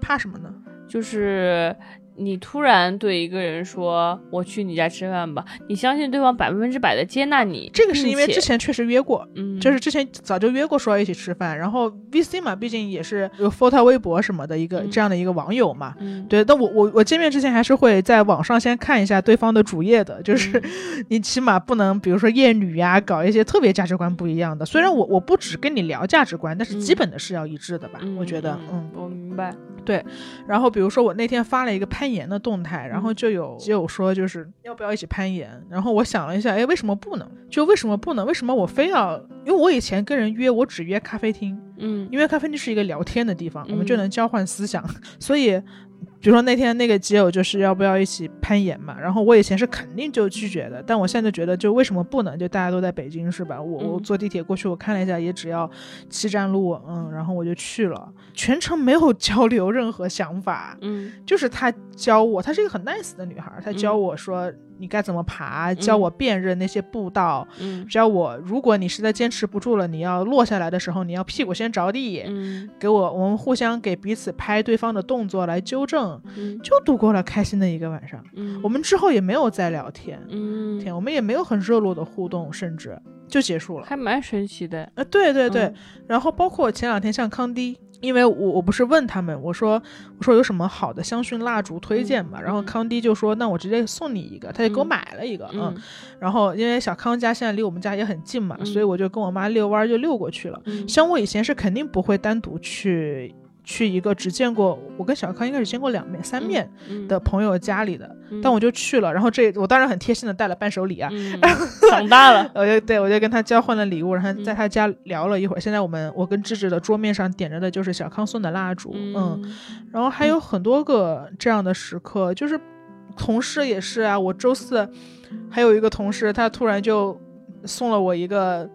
怕什么呢？就是你突然对一个人说“我去你家吃饭吧”，你相信对方百分之百的接纳你，这个是因为之前确实约过，嗯，就是之前早就约过说要一起吃饭，然后 VC 嘛，毕竟也是有 photo 微博什么的一个、嗯这样的一个网友嘛。嗯对，但我我我见面之前还是会在网上先看一下对方的主页的，就是嗯 <laughs> 你起码不能，比如说厌女呀，搞一些特别价值观不一样的。虽然我我不只跟你聊价值观，但是基嗯本的是要一致的吧？嗯我觉得，嗯。我明白，对然后比如说我那天发了一个攀岩的动态，然嗯后就有基友说就是要不要一起攀岩，然后我想了一下，哎，为什么不能？就为什么不能？为什么我非要？因为我以前跟人约，我只约咖啡厅，嗯因为咖啡厅是一个聊天的地方，我们就嗯能交换思想，所以。比如说那天那个基友就是要不要一起攀岩嘛，然后我以前是肯定就拒绝的，但我现在觉得就为什么不能？就大家都在北京是吧？我我嗯。坐地铁过去，我看了一下，也只要七站路，嗯，然后我就去了，全程没有交流任何想法，嗯就是他教我，她是一个很 nice 的女孩，她教嗯。我说你该怎么爬，教我辨认那些步道，嗯。教我如果你实在坚持不住了，你要落下来的时候，你要屁股先着地，嗯。给我我们互相给彼此拍对方的动作来纠正，嗯。就度过了开心的一个晚上。嗯，我们之后也没有再聊天，嗯。天，我们也没有很热络的互动，甚至就结束了。还蛮神奇的，呃，对对对，嗯。然后包括前两天像康迪，因为我我不是问他们，我说我说有什么好的香薰蜡烛推荐嘛，然后嗯。康迪就说那我直接送你一个，他就给我嗯买了一个，嗯，嗯。然后因为小康家现在离我们家也很近嘛，嗯所以我就跟我妈遛弯就遛过去了。嗯。像我以前是肯定不会单独去去一个只见过我跟小康应该是见过两面三面嗯的朋友家里的，嗯但我就去了，然后这我当然很贴心的带了伴手礼啊，嗯 <laughs> 长大了，<laughs> 我就对我就跟他交换了礼物，然后在嗯他家聊了一会儿。现在我们我跟芝芝的桌面上点着的就是小康送的蜡烛，嗯，嗯然后还有很多个这样的时刻，就是同事也是啊，我周四还有一个同事，他突然就送了我一个。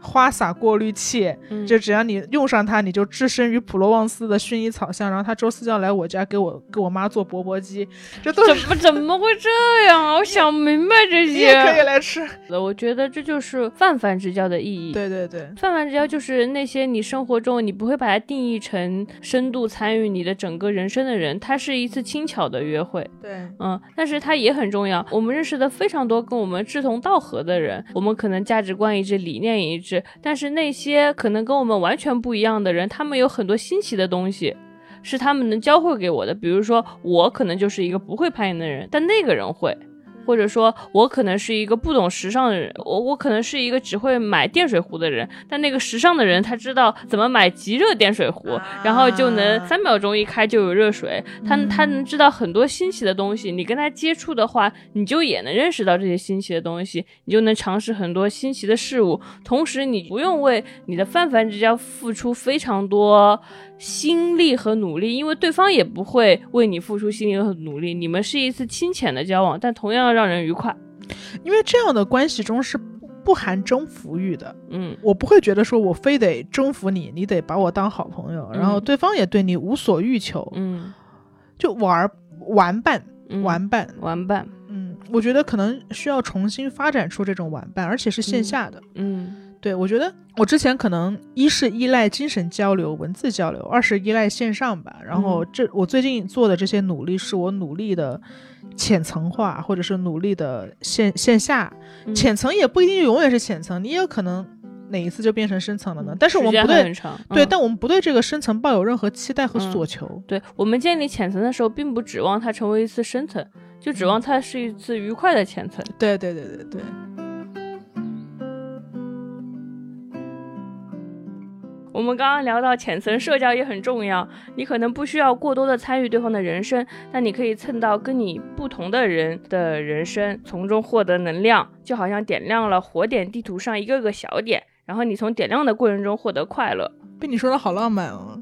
花洒过滤器，嗯就只要你用上它，你就置身于普罗旺斯的薰衣草香。然后他周四就要来我家给我给我妈做钵钵鸡，这都是怎么怎么会这样啊？我想不明白这你也可以。来吃。我觉得这就是泛泛之交的意义。对对对，泛泛之交就是那些你生活中你不会把它定义成深度参与你的整个人生的人，它是一次轻巧的约会，对，嗯，但是它也很重要。我们认识的非常多跟我们志同道合的人，我们可能价值观一致，理念一致，但是那些可能跟我们完全不一样的人，他们有很多新奇的东西。是他们能教会给我的，比如说我可能就是一个不会攀岩的人，但那个人会，或者说我可能是一个不懂时尚的人，我我可能是一个只会买电水壶的人，但那个时尚的人他知道怎么买即热电水壶，然后就能三秒钟一开就有热水，他他能知道很多新奇的东西，你跟他接触的话，你就也能认识到这些新奇的东西，你就能尝试很多新奇的事物，同时你不用为你的泛泛之交付出非常多心力和努力，因为对方也不会为你付出心力和努力，你们是一次清浅的交往，但同样让人愉快。因为这样的关系中是不不含征服欲的。嗯我不会觉得说我非得征服你，你得把我当好朋友，然后嗯对方也对你无所欲求，嗯就玩儿玩伴嗯，玩伴。玩伴，嗯，我觉得可能需要重新发展出这种玩伴，而且是线下的。嗯对，我觉得我之前可能一是依赖精神交流、文字交流，二是依赖线上吧。然后这我最近做的这些努力，是我努力的浅层化，或者是努力的线线下。嗯浅层也不一定永远是浅层，你也有可能哪一次就变成深层了呢？但是我们不对对，嗯但我们不对这个深层抱有任何期待和嗯所求。对我们建立浅层的时候，并不指望它成为一次深层，就指嗯望它是一次愉快的浅层。对对对对对。我们刚刚聊到浅层社交也很重要，你可能不需要过多的参与对方的人生，但你可以蹭到跟你不同的人的人生，从中获得能量，就好像点亮了火点地图上一个个小点，然后你从点亮的过程中获得快乐。被你说的好浪漫哦。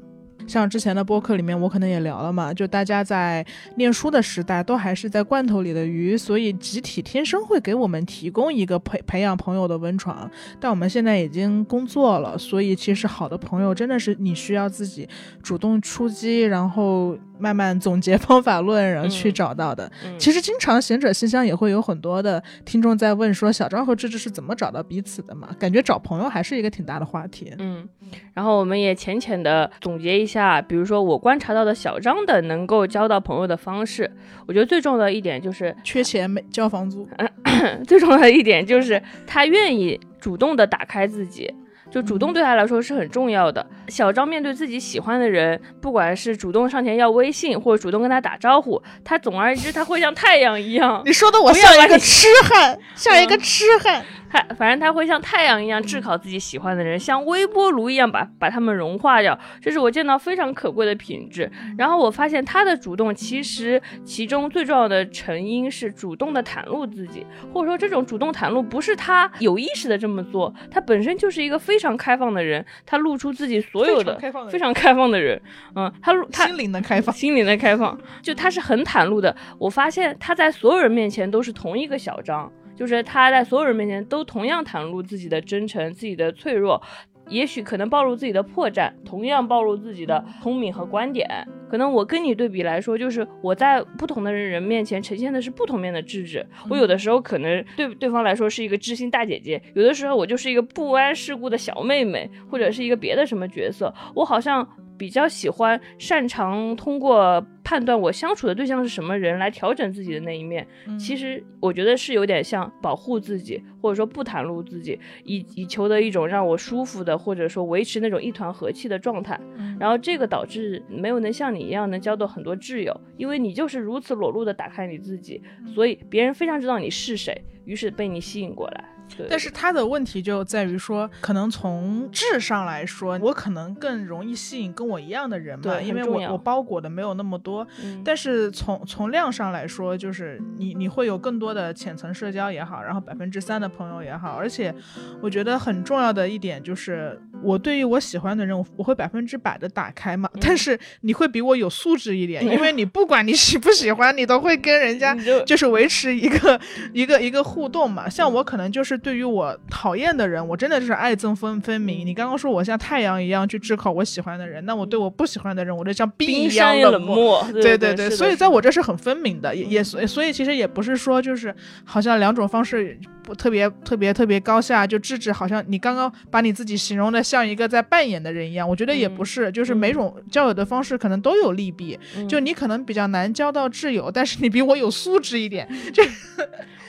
像之前的播客里面，我可能也聊了嘛，就大家在念书的时代，都还是在罐头里的鱼，所以集体天生会给我们提供一个培培养朋友的温床。但我们现在已经工作了，所以其实好的朋友真的是你需要自己主动出击，然后慢慢总结方法论，然后去嗯找到的。嗯，其实经常贤者信箱也会有很多的听众在问说，小张和芝芝是怎么找到彼此的嘛？感觉找朋友还是一个挺大的话题。嗯，然后我们也浅浅的总结一下，比如说我观察到的小张的能够交到朋友的方式，我觉得最重要的一点就是，缺钱没交房租，<laughs> 最重要的一点就是他愿意主动的打开自己。就主动对他来说是很重要的。小张面对自己喜欢的人，不管是主动上前要微信，或者主动跟他打招呼，他总而言之，他会像太阳一样，你说的我像一个痴汉，像一个痴汉。他反正他会像太阳一样炙烤自己喜欢的人，像微波炉一样把把他们融化掉，这是我见到非常可贵的品质。然后我发现他的主动，其实其中最重要的成因是主动的袒露自己，或者说这种主动袒露不是他有意识的这么做，他本身就是一个非常开放的人，他露出自己所有的非常开放的人嗯，他露他心灵的开放，心灵的开放，就他是很袒露的。我发现他在所有人面前都是同一个小张，就是他在所有人面前都同样袒露自己的真诚、自己的脆弱，也许可能暴露自己的破绽，同样暴露自己的聪明和观点。可能我跟你对比来说，就是我在不同的人面前呈现的是不同面的智智。我有的时候可能对对方来说是一个知心大姐姐，有的时候我就是一个不谙世故的小妹妹，或者是一个别的什么角色。我好像比较喜欢擅长通过判断我相处的对象是什么人来调整自己的那一面。其实我觉得是有点像保护自己，或者说不袒露自己，以以求得一种让我舒服的，或者说维持那种一团和气的状态。然后这个导致没有能像你一样能交到很多挚友，因为你就是如此裸露的打开你自己，所以别人非常知道你是谁，于是被你吸引过来。对，但是他的问题就在于说，可能从质上来说，我可能更容易吸引跟我一样的人嘛，因为我我包裹的没有那么多。嗯但是从从量上来说，就是你你会有更多的浅层社交也好，然后百分之三的朋友也好，而且我觉得很重要的一点就是，我对于我喜欢的人，我我会百分之百的打开嘛。嗯但是你会比我有素质一点，因为你不管你喜不喜欢，你都会跟人家就是维持一个一个一个互动嘛。像我可能就是对于我讨厌的人，我真的就是爱憎分分明。你刚刚说我像太阳一样去炙烤我喜欢的人，那我对我不喜欢的人，我就像冰冰一样山冷冷漠。对对对，所以在我这是很分明的，也也所以所以其实也不是说就是好像两种方式不特别特别特别高下，就制止好像你刚刚把你自己形容的像一个在扮演的人一样，我觉得也不嗯是，就是每种交友的方式可能都有利弊，就嗯你可能比较难交到挚友，但是你比我有素质一点，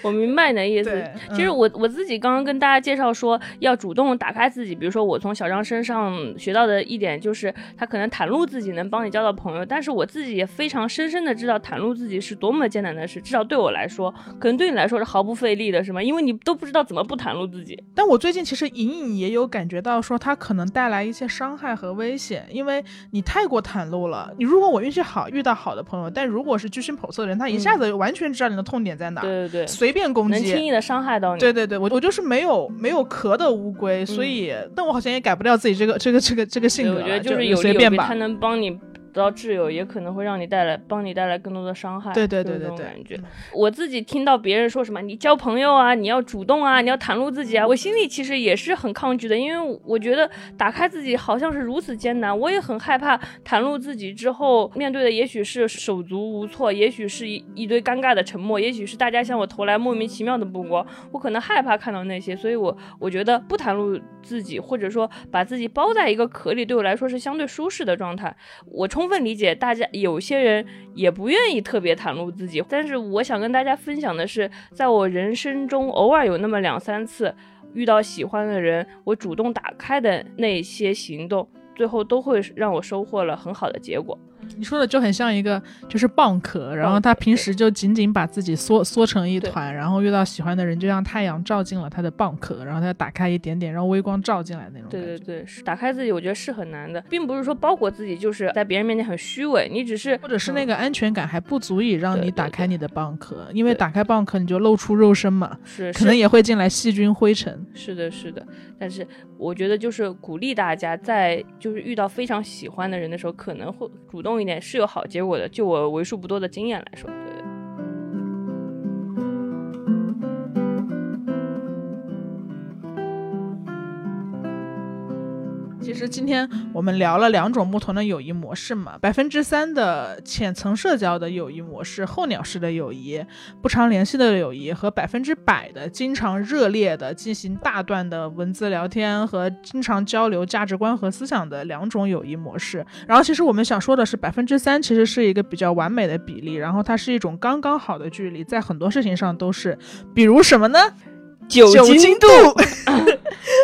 我明白你的意思对。其实嗯我我自己刚刚跟大家介绍说，要主动打开自己。比如说，我从小张身上学到的一点就是，他可能袒露自己能帮你交到朋友，但是我自己也非常深深的知道袒露自己是多么艰难的事。至少对我来说，可能对你来说是毫不费力的，是吗？因为你都不知道怎么不袒露自己。但我最近其实隐隐也有感觉到，说他可能带来一些伤害和危险，因为你太过袒露了。你如果我运气好遇到好的朋友，但如果是居心叵测的人，他一下子完全知道你的痛点在哪，嗯对对对，随便攻击。能轻易的伤害到你。对对对，我我就是没有没有壳的乌龟，所以，但我好像也改不掉自己这个这个这个这个性，格，我觉得就是有利有弊，随便吧它。能帮你得到挚友，也可能会让你带来帮你带来更多的伤害。对对对对对感觉嗯。我自己听到别人说什么你交朋友啊，你要主动啊，你要袒露自己啊，我心里其实也是很抗拒的，因为我觉得打开自己好像是如此艰难，我也很害怕袒露自己之后面对的也许是手足无措，也许是一一堆尴尬的沉默，也许是大家向我投来莫名其妙的目光，我可能害怕看到那些，所以我我觉得不袒露自己，或者说把自己包在一个壳里，对我来说是相对舒适的状态。我充充分理解大家有些人也不愿意特别袒露自己，但是我想跟大家分享的是，在我人生中偶尔有那么两三次遇到喜欢的人，我主动打开的那些行动，最后都会让我收获了很好的结果。你说的就很像一个就是蚌壳，然后他平时就紧紧把自己缩缩成一团，然后遇到喜欢的人，就像太阳照进了他的蚌壳，然后他打开一点点，让微光照进来那种。对对对，是打开自己，我觉得是很难的，并不是说包裹自己就是在别人面前很虚伪，你只是或者是那个安全感还不足以让你打开你的蚌壳，因为打开蚌壳你就露出肉身嘛，是可能也会进来细菌灰尘。是的，是的，但是我觉得就是鼓励大家在就是遇到非常喜欢的人的时候，可能会主动一点，是有好结果的。就我为数不多的经验来说，实今天我们聊了两种不同的友谊模式嘛，百分之三的浅层社交的友谊模式，候鸟式的友谊，不常联系的友谊，和百分之百的经常热烈的进行大段的文字聊天和经常交流价值观和思想的两种友谊模式。然后其实我们想说的是，百分之三其实是一个比较完美的比例，然后它是一种刚刚好的距离，在很多事情上都是，比如什么呢？酒精度。<laughs>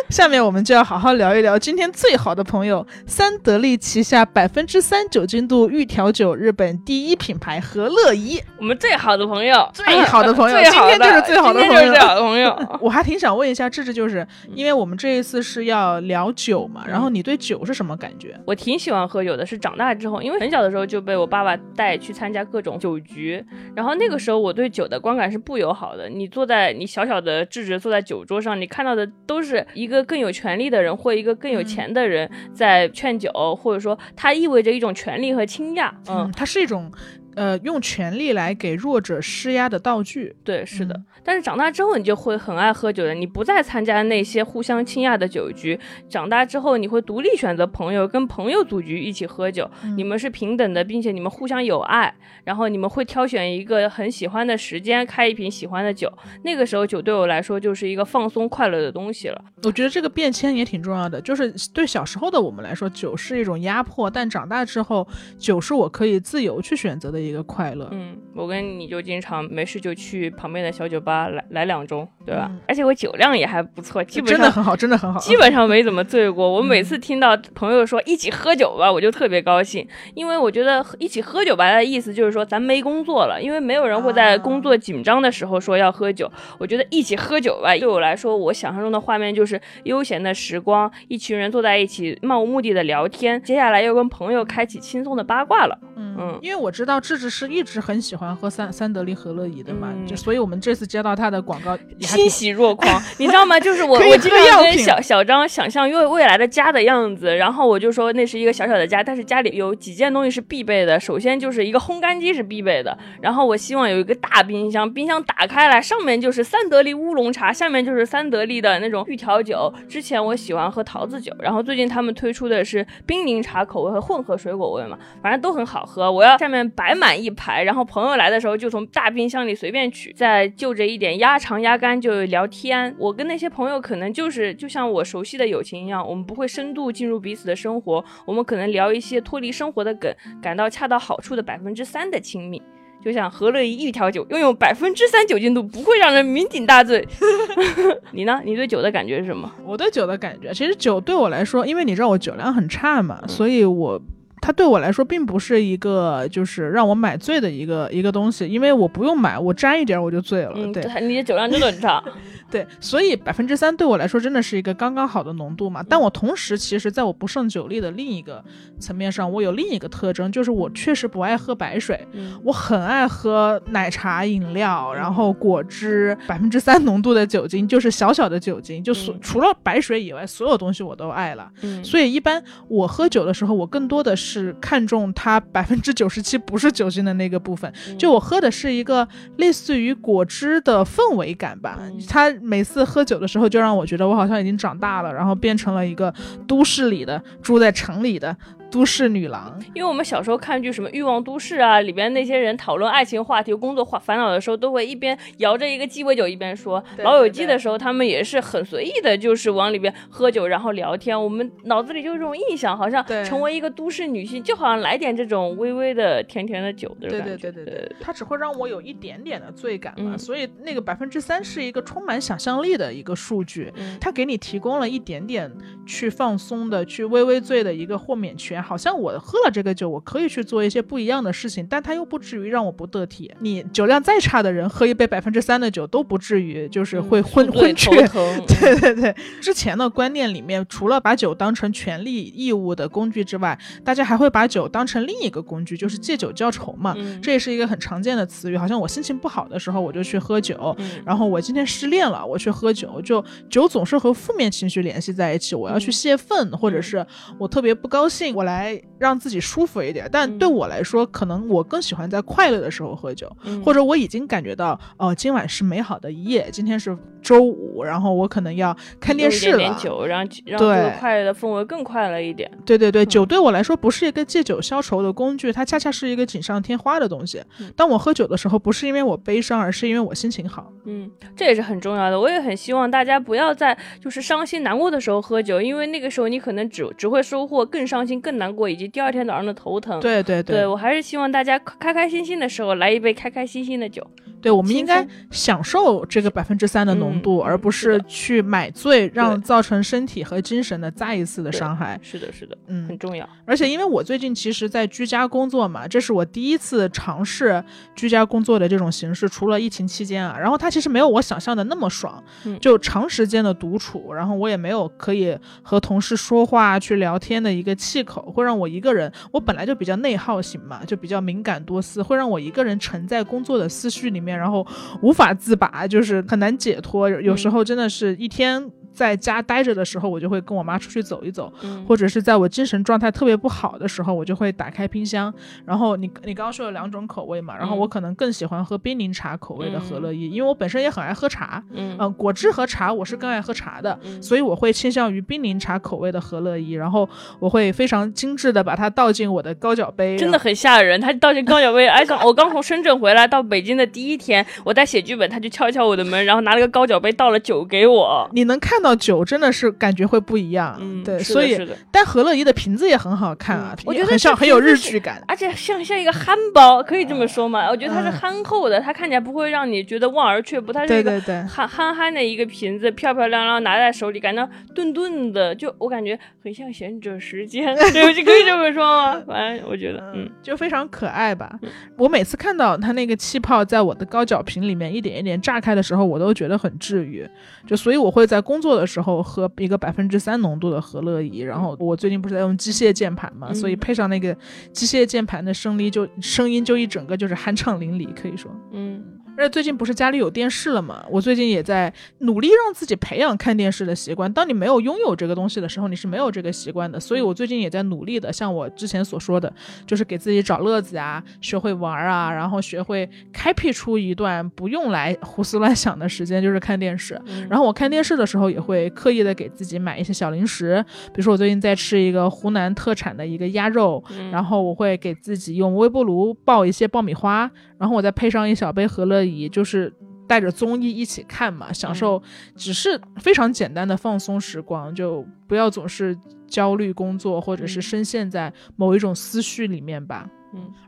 下面我们就要好好聊一聊今天最好的朋友三得利旗下百分之三酒精度预调酒日本第一品牌和乐怡。我们最好的朋友，最好的朋友最好的今天就是最好的朋友最好的朋友。<laughs> 我还挺想问一下智智，就是因为我们这一次是要聊酒嘛，然后你对酒是什么感觉？我挺喜欢喝酒的，是长大之后，因为很小的时候就被我爸爸带去参加各种酒局，然后那个时候我对酒的观感是不友好的。你坐在你小小的智智坐在酒桌上，你看到的都是一个更有权力的人或一个更有钱的人在劝酒，或者说它意味着一种权力和倾轧。嗯，它是一种。呃，用权力来给弱者施压的道具，对，是的。嗯但是长大之后，你就会很爱喝酒的，你不再参加那些互相倾轧的酒局。长大之后，你会独立选择朋友，跟朋友组局一起喝酒，嗯你们是平等的，并且你们互相有爱。然后你们会挑选一个很喜欢的时间，开一瓶喜欢的酒。那个时候，酒对我来说就是一个放松快乐的东西了。我觉得这个变迁也挺重要的，就是对小时候的我们来说，酒是一种压迫，但长大之后，酒是我可以自由去选择的一个快乐。嗯，我跟你就经常没事就去旁边的小酒吧来来两盅，对吧？嗯而且我酒量也还不错，基本上真的很好，真的很好。基本上没怎么醉过。我每次听到朋友说一起喝酒吧，我就特别高兴，因为我觉得一起喝酒吧的意思就是说咱没工作了，因为没有人会在工作紧张的时候说要喝酒。我觉得一起喝酒吧，对我来说，我想象中的画面就是悠闲的时光，一群人坐在一起漫无目的的聊天，接下来又跟朋友开启轻松的八卦了。嗯嗯因为我知道智智是一直很喜欢喝三三得利和乐怡的嘛，嗯就所以我们这次接到他的广告欣喜若狂，<laughs> 你知道吗？就是我，我经常跟小小张想象未未来的家的样子，然后我就说那是一个小小的家，但是家里有几件东西是必备的。首先就是一个烘干机是必备的，然后我希望有一个大冰箱，冰箱打开来，上面就是三得利乌龙茶，下面就是三得利的那种玉调酒。之前我喜欢喝桃子酒，然后最近他们推出的是冰柠茶口味和混合水果味嘛，反正都很好喝。我要下面摆满一排，然后朋友来的时候就从大冰箱里随便取，再就着一点鸭肠鸭肝就聊天。我跟那些朋友可能就是就像我熟悉的友情一样，我们不会深度进入彼此的生活，我们可能聊一些脱离生活的梗，感到恰到好处的百分之三的亲密。就像和乐怡一调酒，拥有百分之三酒精度，不会让人酩酊大醉。<laughs> <laughs> 你呢？你对酒的感觉是什么？我对酒的感觉，其实酒对我来说，因为你知道我酒量很差嘛，所以我它对我来说并不是一个就是让我买醉的一个一个东西，因为我不用买，我沾一点我就醉了。嗯，对你的酒量真的很差。<laughs> 对，所以百分之三对我来说真的是一个刚刚好的浓度嘛。但我同时其实在我不胜酒力的另一个层面上，我有另一个特征，就是我确实不爱喝白水。嗯我很爱喝奶茶饮料，然后果汁，百分之三浓度的酒精，就是小小的酒精，就所、嗯除了白水以外，所有东西我都爱了。嗯所以一般我喝酒的时候，我更多的是看重它百分之九十七不是酒精的那个部分。嗯就我喝的是一个类似于果汁的氛围感吧嗯，它每次喝酒的时候就让我觉得我好像已经长大了，然后变成了一个都市里的住在城里的都市女郎。因为我们小时候看剧，什么《欲望都市》啊，里边那些人讨论爱情话题、工作话烦恼的时候，都会一边摇着一个鸡尾酒一边说。对老友记的时候，他们也是很随意的，就是往里边喝酒，然后聊天。我们脑子里就有这种印象，好像成为一个都市女性，就好像来点这种微微的甜甜的酒的对感觉。对对对对，它只会让我有一点点的罪感嘛，嗯所以那个百分之三是一个充满想象力的一个数据，嗯它给你提供了一点点去放松的、去微微醉的一个豁免权，好像我喝了这个酒，我可以去做一些不一样的事情，但它又不至于让我不得体。你酒量再差的人，喝一杯百分之三的酒都不至于就是会昏、昏厥头。疼。<laughs> 对对对，之前的观念里面，除了把酒当成权利义务的工具之外，大家还会把酒当成另一个工具，就是借酒浇愁嘛。嗯这也是一个很常见的词语，好像我心情不好的时候我就去喝酒，嗯然后我今天失恋了，我去喝酒，就酒总是和负面情绪联系在一起，我要去嗯泄愤，或者是我特别不高兴，我来让自己舒服一点。但嗯对我来说，可能我更喜欢在快乐的时候喝酒，嗯或者我已经感觉到，哦、今晚是美好的一夜，今天是周五，然后我可能要看电视了。点点酒，让让这个快乐的氛围更快乐一点。对对对，嗯酒对我来说不是一个借酒消愁的工具，它恰恰是一个锦上添花的东西嗯。当我喝酒的时候，不是因为我悲伤，而是因为我心情好。嗯，这也是很重要的。我也很希望大家不要在就是伤心难过的时候喝酒，因为那个时候你可能只只会收获更伤心、更难过，以及第二天早上的头疼。对对对我还是希望大家开开心心的时候来一杯开开心心的酒。对，我们应该享受这个百分之三的浓度，嗯而不是去买醉，让造成身体和精神的再一次的伤害。是的，是的，嗯很，重要。而且因为我最近其实，在居家工作嘛，这是我第一次尝试居家工作的这种形式，除了疫情期间啊，然后它其实没有我想象的那么爽，嗯就长时间的独处，然后我也没有可以和同事说话去聊天的一个气口，会让我一个人，我本来就比较内耗型嘛，就比较敏感多思，会让我一个人沉在工作的思绪里面，然后无法自拔，就是很难解脱，有有时嗯候真的是一天。在家待着的时候，我就会跟我妈出去走一走，嗯，或者是在我精神状态特别不好的时候，我就会打开冰箱。然后你你刚刚说有两种口味嘛，然后嗯我可能更喜欢喝冰柠茶口味的和乐意，因为我本身也很爱喝茶。嗯嗯，果汁和茶我是更爱喝茶的，嗯所以我会倾向于冰柠茶口味的和乐意，然后我会非常精致的把它倒进我的高脚杯。真的很吓人。他倒进高脚杯，哎，刚我刚从深圳回来，到北京的第一天，我在写剧本，他就敲一敲我的门，然后拿了个高脚杯倒了酒给我。你能看到酒，真的是感觉会不一样。嗯，对，所以但和乐怡的瓶子也很好看啊，嗯我觉得很像很有日剧感。而且像像一个憨包，可以这么说吗？我觉得它是嗯憨厚的，它看起来不会让你觉得望而却步，它是一个憨憨憨的一个瓶子，漂漂亮亮拿在手里，感觉顿顿的，就我感觉很像贤者时间，<laughs> 对，就可以这么说吗？反正我觉得，嗯，就非常可爱吧。我每次看到它那个气泡在我的高脚瓶里面一点一点炸开的时候，我都觉得很治愈。就所以我会在工作的时候喝一个百分之三浓度的和乐怡，然后我最近不是在用机械键盘嘛，嗯所以配上那个机械键盘的声音就声音就一整个就是酣畅淋漓，可以说。嗯而且最近不是家里有电视了嘛，我最近也在努力让自己培养看电视的习惯。当你没有拥有这个东西的时候，你是没有这个习惯的。所以我最近也在努力的，像我之前所说的，就是给自己找乐子啊，学会玩啊，然后学会开辟出一段不用来胡思乱想的时间，就是看电视。嗯，然后我看电视的时候，也会刻意的给自己买一些小零食，比如说我最近在吃一个湖南特产的一个鸭肉，嗯然后我会给自己用微波炉爆一些爆米花，然后我再配上一小杯和乐怡，就是带着综艺一起看嘛，享受只是非常简单的放松时光，就不要总是焦虑工作或者是嗯深陷在某一种思绪里面吧。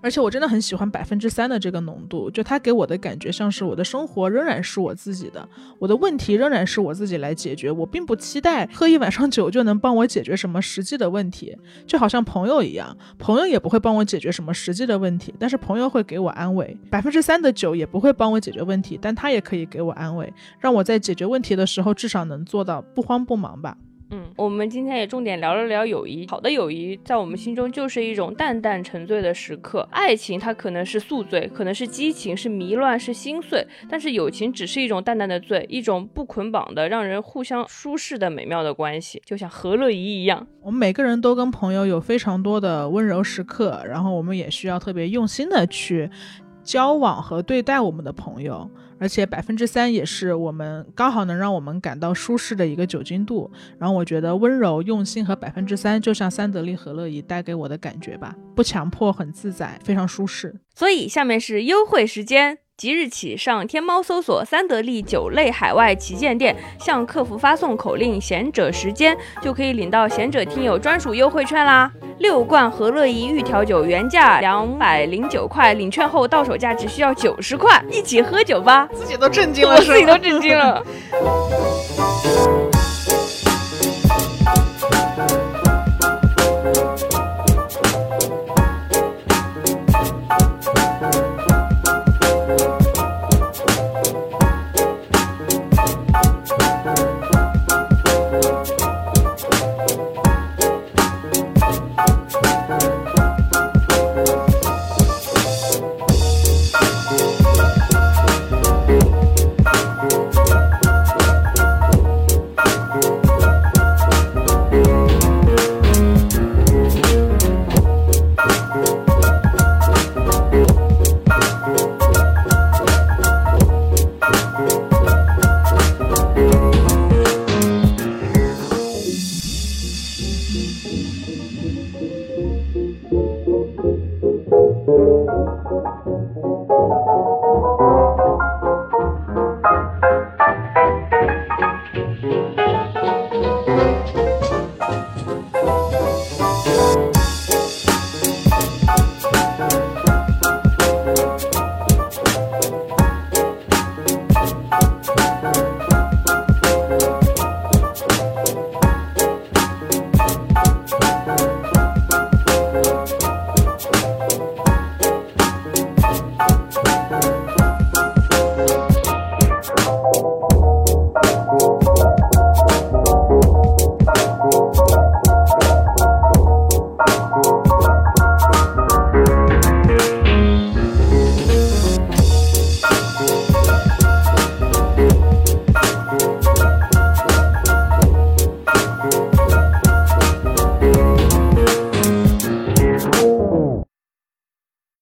而且我真的很喜欢百分之三的这个浓度，就它给我的感觉像是我的生活仍然是我自己的，我的问题仍然是我自己来解决，我并不期待喝一晚上酒就能帮我解决什么实际的问题，就好像朋友一样，朋友也不会帮我解决什么实际的问题，但是朋友会给我安慰。百分之三的酒也不会帮我解决问题，但它也可以给我安慰，让我在解决问题的时候至少能做到不慌不忙吧。嗯，我们今天也重点聊了聊友谊。好的友谊在我们心中就是一种淡淡沉醉的时刻。爱情它可能是宿醉，可能是激情，是迷乱，是心碎。但是友情只是一种淡淡的醉，一种不捆绑的、让人互相舒适的美妙的关系，就像何乐怡一样。我们每个人都跟朋友有非常多的温柔时刻，然后我们也需要特别用心的去。交往和对待我们的朋友。而且百分之三也是我们刚好能让我们感到舒适的一个酒精度。然后我觉得温柔、用心和百分之三就像三得利和乐怡带给我的感觉吧，不强迫，很自在，非常舒适。所以下面是优惠时间。即日起，上天猫搜索“三得利酒类海外旗舰店”，向客服发送口令“贤者时间”，就可以领到贤者听友专属优惠券啦！六罐和乐怡预调酒原价两百零九块，领券后到手价只需要九十块，一起喝酒吧！自己都震惊了，我自己都震惊了。